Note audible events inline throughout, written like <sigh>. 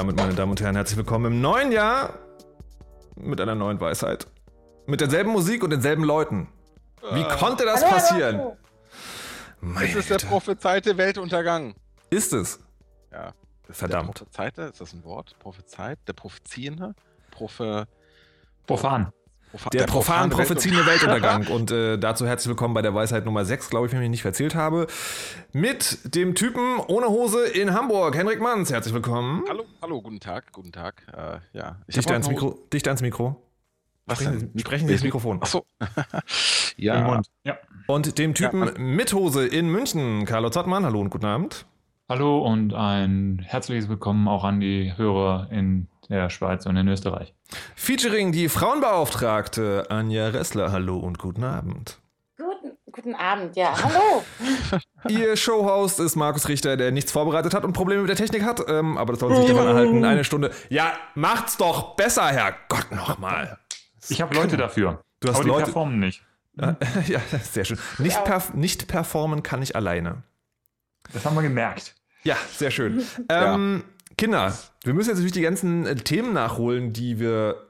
damit, meine Damen und Herren, herzlich willkommen im neuen Jahr mit einer neuen Weisheit. Mit derselben Musik und denselben Leuten. Wie konnte das passieren? Meine Es ist der Güte. prophezeite Weltuntergang. Ist es? Ja. Verdammt. Der prophezeite, ist das ein Wort? Prophezeit? Der Propheziehende? Prophe, Profan. Propha Der profan profane propheziende Weltuntergang. <laughs> Und äh, dazu herzlich willkommen bei der Weisheit Nummer 6, glaube ich, wenn ich mich nicht verzählt habe. Mit dem Typen ohne Hose in Hamburg, Henrik Manns. Herzlich willkommen. Hallo, hallo, guten Tag, guten Tag. Äh, ja. Ich Dicht ans Mikro. Dicht ans Mikro. Was Sprechen denn? Sie, sprechen Sie ins Mikrofon. Achso. <laughs> Ja. Ja. Und dem Typen Ja. mit Hose in München, Carlo Zottmann. Hallo und guten Abend. Hallo und ein herzliches Willkommen auch an die Hörer in der Schweiz und in Österreich. Featuring die Frauenbeauftragte Anja Ressler. Hallo und guten Abend. Guten, guten Abend, ja. Hallo. <laughs> Ihr Showhost ist Markus Richter, der nichts vorbereitet hat und Probleme mit der Technik hat. Ähm, aber das soll sich davon erhalten. Eine Stunde. Ja, macht's doch besser, Herr Gott nochmal. Ich habe Leute dafür. Du hast aber die Leute- performen nicht. <laughs> Ja, sehr schön. Nicht, Ja. perf nicht performen kann ich alleine. Das haben wir gemerkt. Ja, sehr schön. <laughs> ähm, Kinder, wir müssen jetzt natürlich die ganzen äh, Themen nachholen, die wir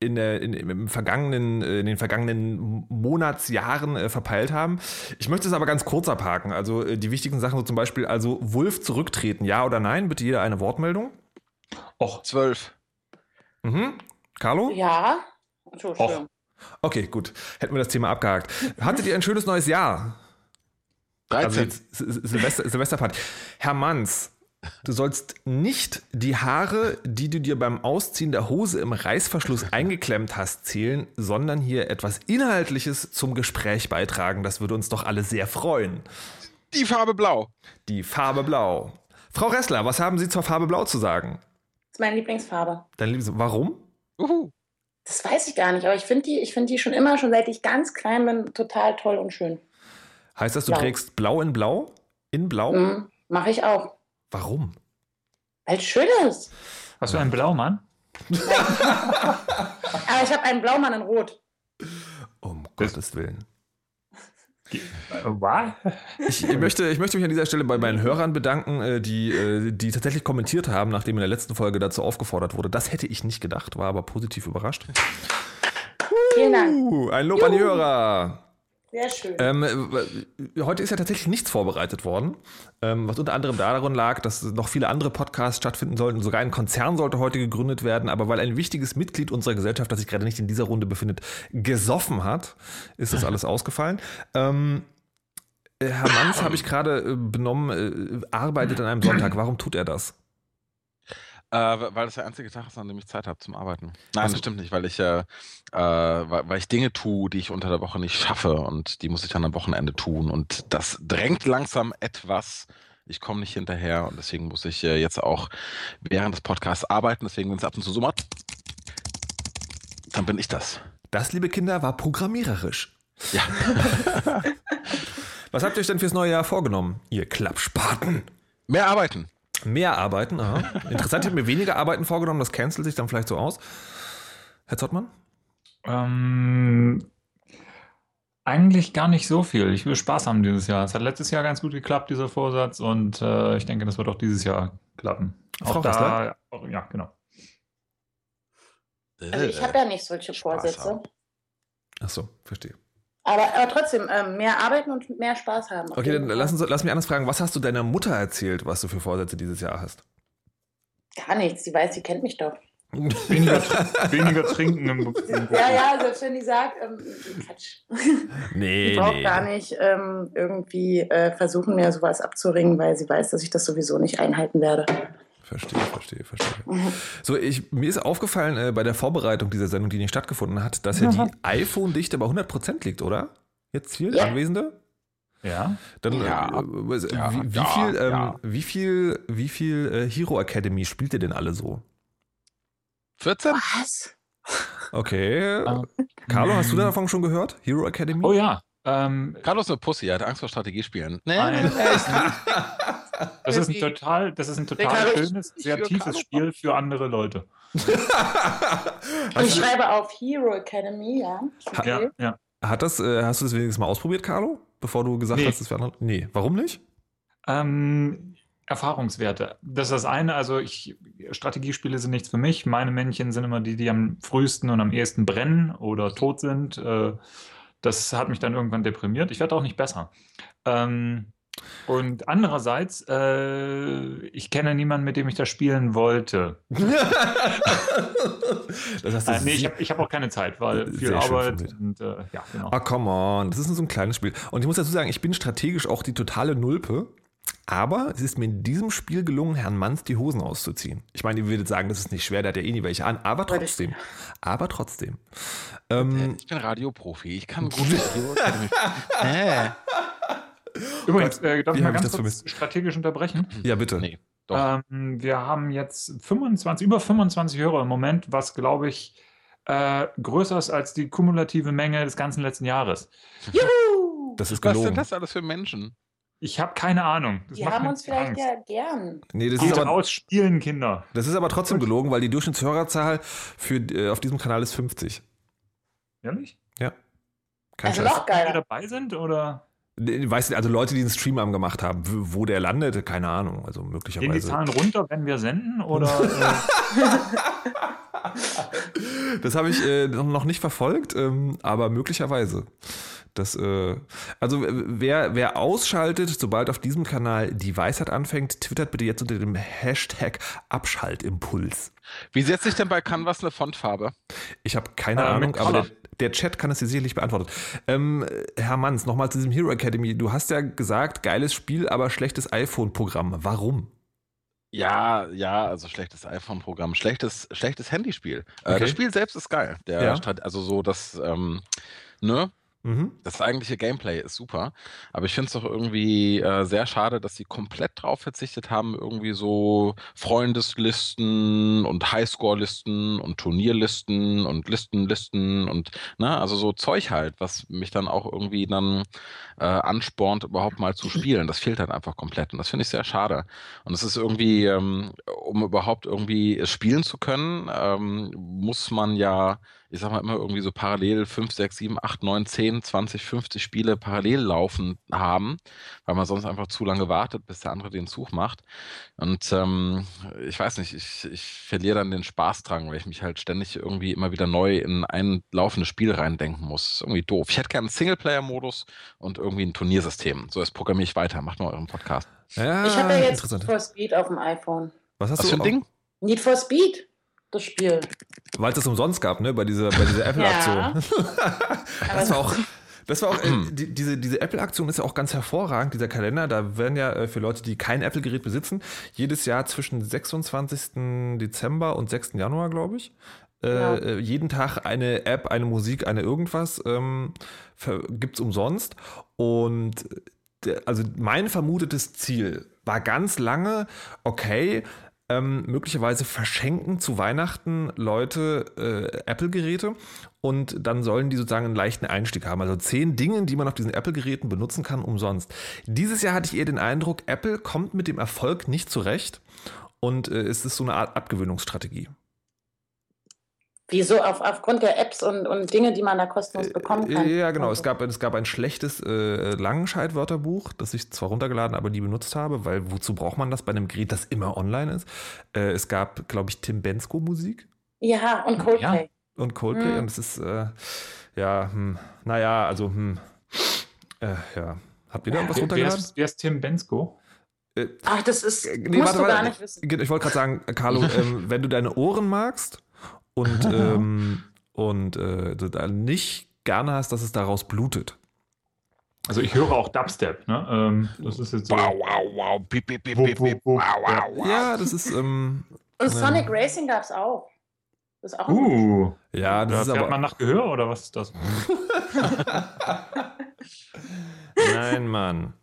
in, der, in, im vergangenen, äh, in den vergangenen Monatsjahren äh, verpeilt haben. Ich möchte es aber ganz kurz abhaken. Also äh, die wichtigen Sachen, so zum Beispiel, also Wulf zurücktreten, ja oder nein? Bitte jeder eine Wortmeldung. Och, Zwölf. Mhm. Carlo? Ja. So Och. schön. Okay, gut. Hätten wir das Thema abgehakt. Hattet ihr ein schönes neues Jahr? Also 13. jetzt Sil- Silvester, Silvesterparty. Herr Manns, du sollst nicht die Haare, die du dir beim Ausziehen der Hose im Reißverschluss <laughs> eingeklemmt hast, zählen, sondern hier etwas Inhaltliches zum Gespräch beitragen. Das würde uns doch alle sehr freuen. Die Farbe Blau. Die Farbe Blau. Frau Ressler, was haben Sie zur Farbe Blau zu sagen? Das ist meine Lieblingsfarbe. Dein Liebes warum? Uhu. Das weiß ich gar nicht, aber ich finde die, ich find die schon immer, schon seit ich ganz klein bin, total toll und schön. Heißt das, du Blau. trägst Blau in Blau? In Blau? Mhm. Mache ich auch. Warum? Weil es schön ist. hast du einen Blaumann? Aber <laughs> ich habe einen Blaumann in Rot. Um Gottes Willen. Was? Ich möchte, ich möchte mich an dieser Stelle bei meinen Hörern bedanken, äh, die, äh, die tatsächlich kommentiert haben, nachdem in der letzten Folge dazu aufgefordert wurde. Das hätte ich nicht gedacht, war aber positiv überrascht. Vielen Dank. Ein Lob an die Juhu. Hörer. Sehr schön. Ähm, äh, heute ist ja tatsächlich nichts vorbereitet worden, ähm, was unter anderem daran lag, dass noch viele andere Podcasts stattfinden sollten. Sogar ein Konzern sollte heute gegründet werden, aber weil ein wichtiges Mitglied unserer Gesellschaft, das sich gerade nicht in dieser Runde befindet, gesoffen hat, ist das alles ausgefallen. Ähm, äh, Herr Manns, habe ich gerade äh, benommen, äh, arbeitet an einem Sonntag. Warum tut er das? Äh, weil das der einzige Tag ist, an dem ich Zeit habe zum Arbeiten. Nein, Ach so. das stimmt nicht, weil ich, äh, äh, weil, weil ich Dinge tue, die ich unter der Woche nicht schaffe und die muss ich dann am Wochenende tun. Und das drängt langsam etwas. Ich komme nicht hinterher und deswegen muss ich äh, jetzt auch während des Podcasts arbeiten. Deswegen, wenn es ab und zu so macht, dann bin ich das. Das, liebe Kinder, war programmiererisch. Ja. <laughs> Was habt ihr euch denn fürs neue Jahr vorgenommen, ihr Klappspaten? Mehr arbeiten. Mehr arbeiten, aha. Interessant, ich habe mir weniger Arbeiten vorgenommen, das cancelt sich dann vielleicht so aus. Herr Zottmann? Ähm, eigentlich gar nicht so viel. Ich will Spaß haben dieses Jahr. Es hat letztes Jahr ganz gut geklappt, dieser Vorsatz, und äh, ich denke, das wird auch dieses Jahr klappen. Frau Auch da, auch, ja, genau. Also ich habe ja nicht solche Spaß Vorsätze. haben. Ach so, verstehe. Aber, aber trotzdem, ähm, mehr arbeiten und mehr Spaß haben. Okay, dann lass, uns, lass mich anders fragen. Was hast du deiner Mutter erzählt, was du für Vorsätze dieses Jahr hast? Gar nichts. Sie weiß, sie kennt mich doch. Weniger, weniger trinken im, im <laughs> Ja, ja, selbst wenn die sagt, ähm, Quatsch. <laughs> Nee, Ich brauche nee. gar nicht ähm, irgendwie äh, versuchen, mir sowas abzuringen, weil sie weiß, dass ich das sowieso nicht einhalten werde. Verstehe, verstehe, verstehe. So, ich, mir ist aufgefallen äh, bei der Vorbereitung dieser Sendung, die nicht stattgefunden hat, dass ja die <laughs> iPhone-Dichte bei 100% liegt, oder? Jetzt hier, Ja. Anwesende? Ja. Dann, Ja. äh, Ja, wie, wie ja, viel, ähm, ja. wie viel, wie viel äh, Hero Academy spielt ihr denn alle so? 14? Was? Okay. Ähm, Carlo, hast du davon schon gehört? Hero Academy? Oh ja. Ähm, Carlos ist eine Pussy, er hat Angst vor Strategiespielen. Nee, Nein. <laughs> das ist ein total, das ist ein total schönes, sehr tiefes. Spiel für andere Leute. Und <laughs> ich schreibe auf Hero Academy, ja. Ja, Okay. ja. hat das, äh, hast du das wenigstens mal ausprobiert, Carlo? bevor du gesagt Nee. hast, es wäre andere? Nee, warum nicht? Ähm, Erfahrungswerte. Das ist das eine. Also ich, Strategiespiele sind nichts für mich. Meine Männchen sind immer die, die am frühesten und am ehesten brennen oder tot sind. Äh, das hat mich dann irgendwann deprimiert. Ich werde auch nicht besser. Ähm, und andererseits, äh, ich kenne niemanden, mit dem ich das spielen wollte. <laughs> das Äh, nee, ich habe hab auch keine Zeit, weil viel Arbeit und äh, ja, genau. Ah, come on. Das ist nur so ein kleines Spiel. Und ich muss dazu sagen, ich bin strategisch auch die totale Nulpe. Aber es ist mir in diesem Spiel gelungen, Herrn Manns die Hosen auszuziehen. Ich meine, ihr würdet sagen, das ist nicht schwer, der hat ja eh nie welche an, aber ich- trotzdem. Aber trotzdem. Ähm, Ich bin Radioprofi, ich kann <laughs> gut Radio. äh, <laughs> Übrigens, äh, darf wie ich mal ich ganz das kurz strategisch unterbrechen? ja, bitte. nee, doch. Ähm, wir haben jetzt 25, über 25 Hörer im Moment, was glaube ich äh, größer ist als die kumulative Menge des ganzen letzten Jahres. Juhu! Das ist Was sind gelogen. das alles für Menschen? Ich habe keine Ahnung. Das Die macht haben uns vielleicht Angst. ja gern. Nee, das Geht ist, aber, raus, spielen Kinder. das ist aber trotzdem gelogen, weil die Durchschnittshörerzahl für, äh, auf diesem Kanal ist 50. Ehrlich? Kein Also Scheiß. noch Die geiler. dabei sind oder Weißt du, also Leute, die einen Stream am gemacht haben, wo der landet, keine Ahnung. Also gehen die möglicherweise. Zahlen runter, wenn wir senden? Oder <laughs> äh, Das habe ich äh, noch nicht verfolgt, ähm, aber möglicherweise. Das, äh, also wer, wer ausschaltet, sobald auf diesem Kanal die Weisheit anfängt, twittert bitte jetzt unter dem Hashtag Abschaltimpuls. Wie setzt sich denn bei Canvas eine Fontfarbe? Ich habe keine Äh, Ahnung, aber der, der Chat kann es dir sicherlich beantworten. Ähm, Herr Manns, nochmal zu diesem Hero Academy. Du hast ja gesagt, geiles Spiel, aber schlechtes iPhone-Programm. Warum? Ja, ja, also schlechtes iPhone-Programm, schlechtes, schlechtes Handyspiel. Äh, Okay. das Spiel selbst ist geil. Der Ja. Also so das, ähm, ne? Mhm. Das eigentliche Gameplay ist super, aber ich finde es doch irgendwie äh, sehr schade, dass sie komplett drauf verzichtet haben, irgendwie so Freundeslisten und Highscore-Listen und Turnierlisten und Listenlisten und ne, also so Zeug halt, was mich dann auch irgendwie dann äh, anspornt, überhaupt mal zu spielen. Das fehlt halt einfach komplett und das finde ich sehr schade. Und es ist irgendwie, ähm, um überhaupt irgendwie spielen zu können, ähm, muss man ja ich sag mal immer irgendwie so parallel 5, 6, 7, 8, 9, 10, 20, 50 Spiele parallel laufen haben, weil man sonst einfach zu lange wartet, bis der andere den Zug macht. Und ähm, ich weiß nicht, ich, ich verliere dann den Spaß dran, weil ich mich halt ständig irgendwie immer wieder neu in ein laufendes Spiel reindenken muss. Ist irgendwie doof. Ich hätte gerne einen Singleplayer-Modus und irgendwie ein Turniersystem. So, jetzt programmiere ich weiter. Macht mal euren Podcast. Ja, Ich habe ja jetzt Need for Speed auf dem iPhone. Was hast Was du? für ein Ding? Need for Speed, das Spiel. Weil es das umsonst gab, ne? Bei dieser, bei dieser <laughs> Apple-Aktion. Ja. <laughs> Das war auch. Das war auch, äh, die, diese, diese Apple-Aktion ist ja auch ganz hervorragend, dieser Kalender. Da werden ja äh, für Leute, die kein Apple-Gerät besitzen, jedes Jahr zwischen 26. Dezember und 6. Januar, glaube ich, äh, Ja. äh, jeden Tag eine App, eine Musik, eine irgendwas ähm, gibt es umsonst. Und der, also mein vermutetes Ziel war ganz lange, okay, ähm, möglicherweise verschenken zu Weihnachten Leute äh, Apple-Geräte und dann sollen die sozusagen einen leichten Einstieg haben. Also zehn Dinge, die man auf diesen Apple-Geräten benutzen kann, umsonst. Dieses Jahr hatte ich eher den Eindruck, Apple kommt mit dem Erfolg nicht zurecht und äh, es ist so eine Art Abgewöhnungsstrategie. Wieso? Auf, aufgrund der Apps und, und Dinge, die man da kostenlos bekommen kann. Äh, Ja, genau. Also, Es gab, es gab ein schlechtes äh, Langenscheid-Wörterbuch, das ich zwar runtergeladen, aber nie benutzt habe, weil wozu braucht man das bei einem Gerät, das immer online ist? Äh, es gab, glaube ich, Tim Bensko-Musik Ja, und Coldplay. und Coldplay Mhm. und es ist, äh, ja, hm, naja, also, hm, äh, ja. Habt ihr da irgendwas wer, wer, runtergeladen? ist, wer ist Tim Bensko? Äh, Ach, das ist, äh, musst du gar nicht wissen. Ich wollte gerade sagen, Carlo, <laughs> ähm, wenn du deine Ohren magst und, <laughs> ähm, und äh, du da nicht gerne hast, dass es daraus blutet. Also ich höre auch Dubstep, ne? Ähm, das ist jetzt so. Wow, wow, wow. Wupp, bip, bip. wupp, wupp. Wow, wow, wow. Ja, das ist, ähm, Und. Sonic Racing gab es auch. Das ist auch ein Uh, ja, da das ist fährt aber. man nach Gehör oder was ist das? <laughs> Nein, Mann.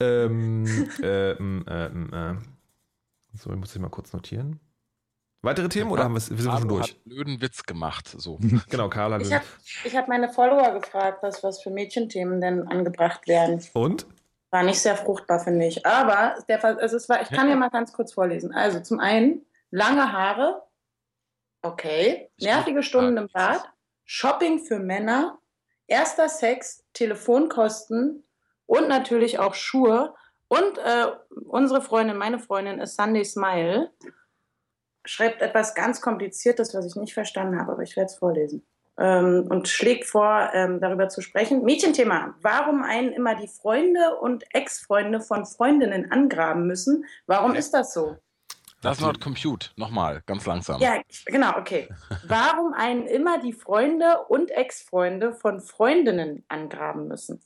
ähm, ähm, ähm, äh. So, ich muss ich mal kurz notieren. Weitere Themen oder haben wir, wir sind schon Carlo durch? hat einen blöden Witz gemacht. So. <laughs> Genau, Karl hat. Ich habe hab meine Follower gefragt, was, was für Mädchenthemen denn angebracht werden. Und? War nicht sehr fruchtbar, finde ich. Aber der, also es war, ich kann dir mal ganz kurz vorlesen. Also zum einen lange Haare, okay, nervige Stunden im. Bad, Shopping für Männer, erster Sex, Telefonkosten und natürlich auch Schuhe. Und äh, unsere Freundin, meine Freundin ist Sunday Smile, schreibt etwas ganz Kompliziertes, was ich nicht verstanden habe, aber ich werde es vorlesen. Ähm, und schlägt vor, ähm, darüber zu sprechen. Mädchenthema. Warum einen immer die Freunde und Ex-Freunde von Freundinnen angraben müssen? Warum ist das so? Das not compute. Nochmal, ganz langsam. Ja, genau, okay. <laughs> Warum einen immer die Freunde und Ex-Freunde von Freundinnen angraben müssen?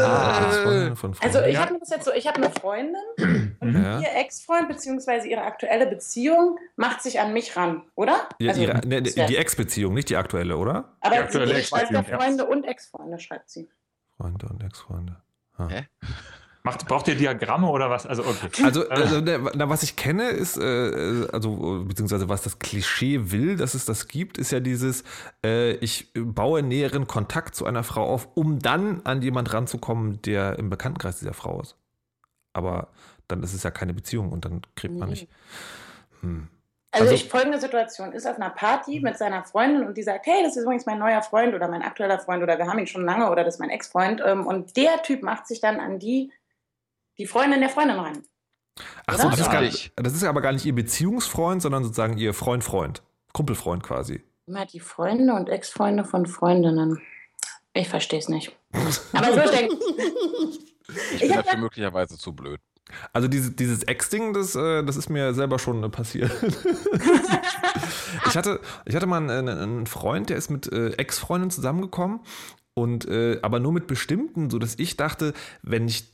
Ah, von Also ich habe das jetzt so, ich habe eine Freundin <clears throat> und Ja. ihr Ex-Freund bzw. ihre aktuelle Beziehung macht sich an mich ran, oder? Ja, also, ihre, ne, die Ex-Beziehung, nicht die aktuelle, oder? aber die aktuelle sie schreibt ja. Freunde und Ex-Freunde, schreibt sie. Freunde und Ex-Freunde. Ah. Hä? Macht, braucht ihr Diagramme oder was? Also, okay. <laughs> Also, also ne, na, was ich kenne, ist, äh, also, beziehungsweise was das Klischee will, dass es das gibt, ist ja dieses, äh, ich baue näheren Kontakt zu einer Frau auf, um dann an jemand ranzukommen, der im Bekanntenkreis dieser Frau ist. Aber dann ist es ja keine Beziehung und dann kriegt man Nee. nicht. Hm. Also, Also- ich folgende Situation, ist auf einer Party mit seiner Freundin und die sagt, hey, das ist übrigens mein neuer Freund oder mein aktueller Freund oder wir haben ihn schon lange oder das ist mein Ex-Freund ähm, und der Typ macht sich dann an die, die Freundin der Freundin ran. Ach so, das ist, gar, das ist ja aber gar nicht ihr Beziehungsfreund, sondern sozusagen ihr Freund-Freund. Kumpelfreund quasi. Immer die Freunde und Ex-Freunde von Freundinnen. Ich verstehe es nicht. <laughs> Aber so denke Ich bin Ich hab dafür möglicherweise zu blöd. Also diese, dieses Ex-Ding, das, äh, das ist mir selber schon äh, passiert. <laughs> ich, hatte, ich hatte mal einen, einen Freund, der ist mit äh, Ex-Freundinnen zusammengekommen und aber nur mit bestimmten, so dass ich dachte, wenn ich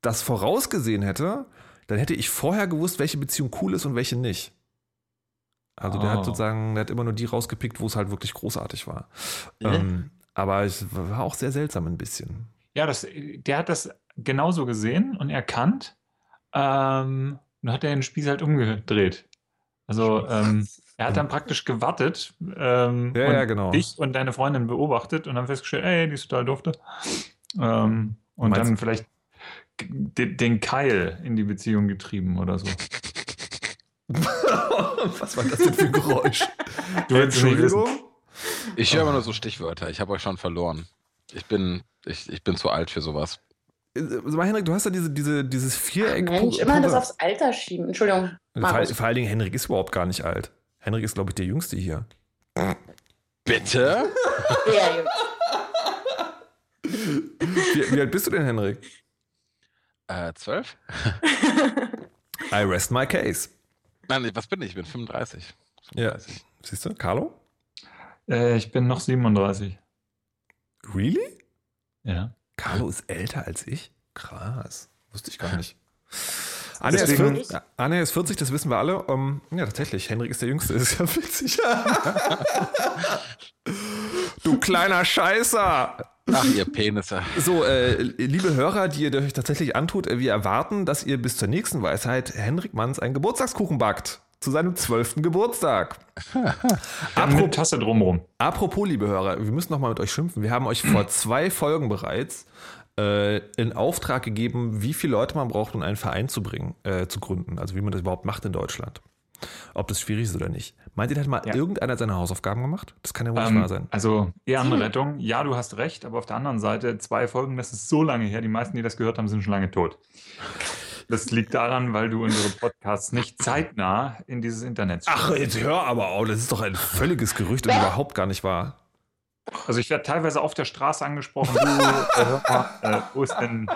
das vorausgesehen hätte, dann hätte ich vorher gewusst, welche Beziehung cool ist und welche nicht. Also der Oh. hat sozusagen, der hat immer nur die rausgepickt, wo es halt wirklich großartig war. Ja. Ähm, aber es war auch sehr seltsam ein bisschen. Ja, das, der hat das genauso gesehen und erkannt. Ähm, und hat er den Spieß halt umgedreht. Also ähm, er hat dann praktisch gewartet ähm, Ja, und ja, genau. dich und deine Freundin beobachtet und dann festgestellt, ey, die ist total dufte. Ähm, und Meinst dann vielleicht den, den Keil in die Beziehung getrieben oder so. <laughs> Was war das denn für ein Geräusch? <laughs> Du wissen. Ich höre immer nur so Stichwörter. Ich habe euch schon verloren. Ich bin, ich, ich bin zu alt für sowas. Äh, Sag mal, Henrik, du hast ja diese, diese, dieses Viereck. Mensch, Pu- immer das aufs Alter schieben. Entschuldigung. vor, Markus. vor allen Dingen, Henrik ist überhaupt gar nicht alt. Henrik ist, glaube ich, der Jüngste hier. Bitte? <laughs> Ja, Jungs. Wie, wie alt bist du denn, Henrik? Äh, zwölf? <laughs> I rest my case. Nein, was bin ich? Ich bin 35. Ja. Siehst du, Carlo? Äh, ich bin noch 37. Really? Ja. Carlo ist älter als ich? Krass. Wusste ich gar nicht. Anne ist, Deswegen- 40, Anne ist 40, das wissen wir alle. Um, ja, tatsächlich. Henrik ist der Jüngste, ist ja witzig. <laughs> du kleiner Scheißer. Ach, ihr Penisse. So, äh, liebe Hörer, die ihr euch tatsächlich antut, äh, wir erwarten, dass ihr bis zur nächsten Weisheit Henrik Manns einen Geburtstagskuchen backt. Zu seinem zwölften Geburtstag. <laughs> Eine Apropos, Tasse drumrum. apropos, liebe Hörer, wir müssen noch mal mit euch schimpfen. Wir haben euch vor <clears throat> zwei Folgen bereits äh, in Auftrag gegeben, wie viele Leute man braucht, um einen Verein zu bringen, äh, zu gründen. Also wie man das überhaupt macht in Deutschland. Ob das schwierig ist oder nicht. Meint ihr, da hat mal Ja. irgendeiner seine Hausaufgaben gemacht? Das kann ja wohl nicht Ähm, wahr sein. also Ehrenrettung, ja, du hast recht, aber auf der anderen Seite, zwei Folgen, das ist so lange her, die meisten, die das gehört haben, sind schon lange tot. Das liegt daran, weil du unsere Podcasts nicht zeitnah in dieses Internet Ach, jetzt hör aber auf, das ist doch ein völliges Gerücht und überhaupt gar nicht wahr. Also ich werde teilweise auf der Straße angesprochen, du, äh, äh, wo ist denn...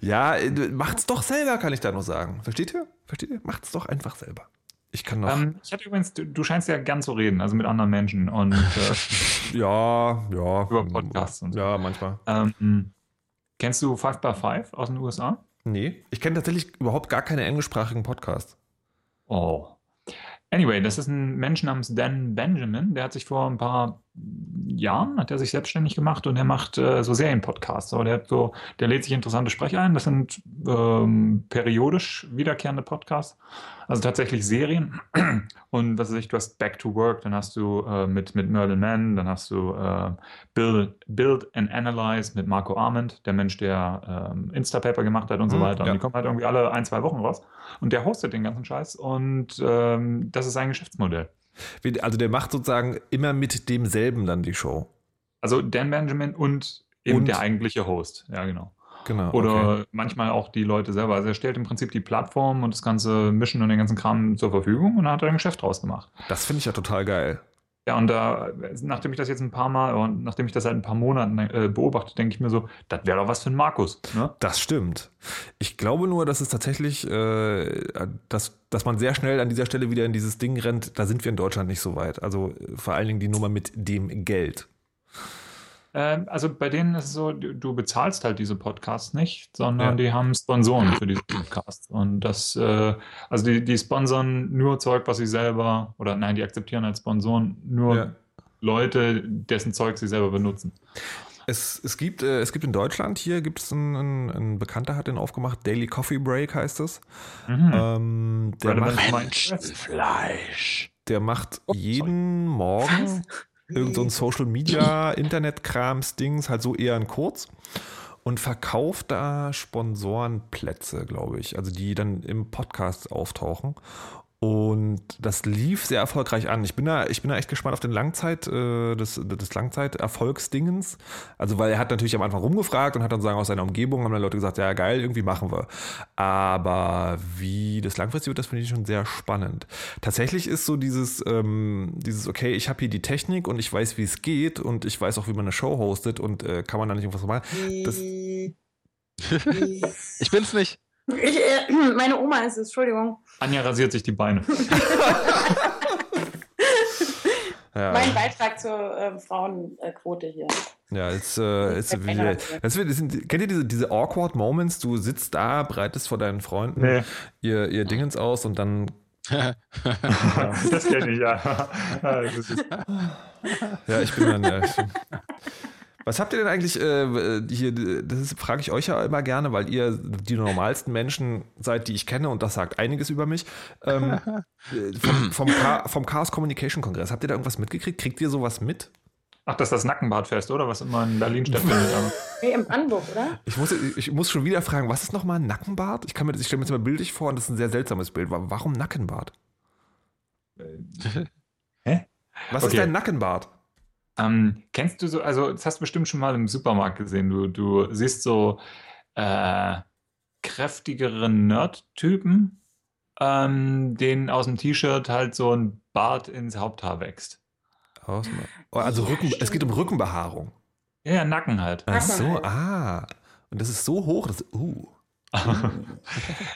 Ja, äh, macht's doch selber, kann ich da nur sagen. Versteht ihr? Versteht ihr? Macht's doch einfach selber. Ich kann noch. Ähm, ich hatte übrigens, du, du scheinst ja gern zu reden, also mit anderen Menschen und äh, <laughs> ja, ja. über Podcasts und so. Ja, manchmal. ähm, kennst du 5 by 5 aus den USA? Nee, ich kenne tatsächlich überhaupt gar keine englischsprachigen Podcasts. Oh. Anyway, das ist ein Mensch namens Dan Benjamin, der hat sich vor ein paar Jahren, hat er sich selbstständig gemacht und er macht äh, so Serienpodcasts. So, der, so, der lädt sich interessante Sprecher ein. Das sind ähm, periodisch wiederkehrende Podcasts, also tatsächlich Serien. <clears throat> Und was weiß ich, du hast Back to Work, dann hast du äh, mit, mit Merlin Mann, dann hast du äh, Build, Build and Analyze mit Marco Arment, der Mensch, der ähm, Instapaper gemacht hat und so Mhm, weiter. Und ja. die kommen halt irgendwie alle ein, zwei Wochen raus. Und der hostet den ganzen Scheiß und ähm, das ist sein Geschäftsmodell. Also der macht sozusagen immer mit demselben dann die Show. Also Dan Benjamin und eben Und- der eigentliche Host. Ja, genau. Genau. Oder okay. manchmal auch die Leute selber. Also er stellt im Prinzip die Plattform und das ganze Mischen und den ganzen Kram zur Verfügung und hat ein Geschäft draus gemacht. Das finde ich ja total geil. Ja, und da, nachdem ich das jetzt ein paar Mal, und nachdem ich das seit ein paar Monaten äh, beobachte, denke ich mir so, das wäre doch was für ein Markus. Ne? Das stimmt. Ich glaube nur, dass es tatsächlich, äh, dass, dass man sehr schnell an dieser Stelle wieder in dieses Ding rennt. Da sind wir in Deutschland nicht so weit. Also vor allen Dingen die Nummer mit dem Geld. Ähm, also bei denen ist es so, du, bezahlst halt diese Podcasts nicht, sondern Ja. die haben Sponsoren für diese Podcasts. Und das, äh, also die, die sponsern nur Zeug, was sie selber, oder nein, die akzeptieren als Sponsoren nur Ja. Leute, dessen Zeug sie selber benutzen. Es, es, gibt, äh, es gibt in Deutschland, hier gibt es einen, einen, ein Bekannter hat den aufgemacht, Daily Coffee Break heißt es. Mhm. Ähm, der, Relevant macht, Menschenfleisch. der macht Oh, jeden Morgen irgend so ein <laughs> Social Media, Internetkrams, Dings, halt so eher in kurz und verkauft da Sponsorenplätze, glaube ich, also die dann im Podcast auftauchen. Und das lief sehr erfolgreich an. Ich bin da, ich bin da echt gespannt auf den Langzeit, äh, des, des Langzeiterfolgsdingens. Also, weil er hat natürlich am Anfang rumgefragt und hat dann sagen aus seiner Umgebung, haben dann Leute gesagt, ja geil, irgendwie machen wir. Aber wie das langfristig wird, das finde ich schon sehr spannend. Tatsächlich ist so dieses, ähm, dieses, okay, ich habe hier die Technik und ich weiß, wie es geht und ich weiß auch, wie man eine Show hostet und äh, kann man da nicht irgendwas machen. Das, <laughs> Ich bin's nicht. Ich, äh, <clears throat> meine Oma ist es, Entschuldigung. Anja rasiert sich die Beine. <laughs> ja. Mein Beitrag zur ähm, Frauenquote hier. Ja, jetzt, äh, jetzt, das sind, kennt ihr diese, diese awkward Moments? Du sitzt da, breitest vor deinen Freunden Nee. ihr, ihr Dingens aus und dann, <laughs> <laughs> Ja, das kenne ich, ja. Ja, ich bin dann, ja, ich, was habt ihr denn eigentlich äh, hier, das ist- frage ich euch ja immer gerne, weil ihr die normalsten Menschen seid, die ich kenne und das sagt einiges über mich. Ähm, <laughs> äh, vom, vom, vom Chaos Communication Kongress, habt ihr da irgendwas mitgekriegt? Kriegt ihr sowas mit? ach, das ist das Nackenbartfest, oder? Was immer in Berlin stattfindet. <laughs> Nee, in Brandenburg, oder? Ich muss, ich muss schon wieder fragen, was ist nochmal ein Nackenbart? Ich, kann mir, das- ich stelle mir das mal bildlich vor und das ist ein sehr seltsames Bild. Wa- Warum Nackenbart? <laughs> Hä? Was ist Okay. ein Nackenbart? Ähm, kennst du so, also das hast du bestimmt schon mal im Supermarkt gesehen. Du, du siehst so äh, kräftigere Nerd-Typen, ähm, denen aus dem T-Shirt halt so ein Bart ins Haupthaar wächst. Oh, also Ja, Rücken, es geht um Rückenbehaarung. Ja, ja, Nacken halt. Ach so, halt. ah. Und das ist so hoch, dass. Uh. <laughs>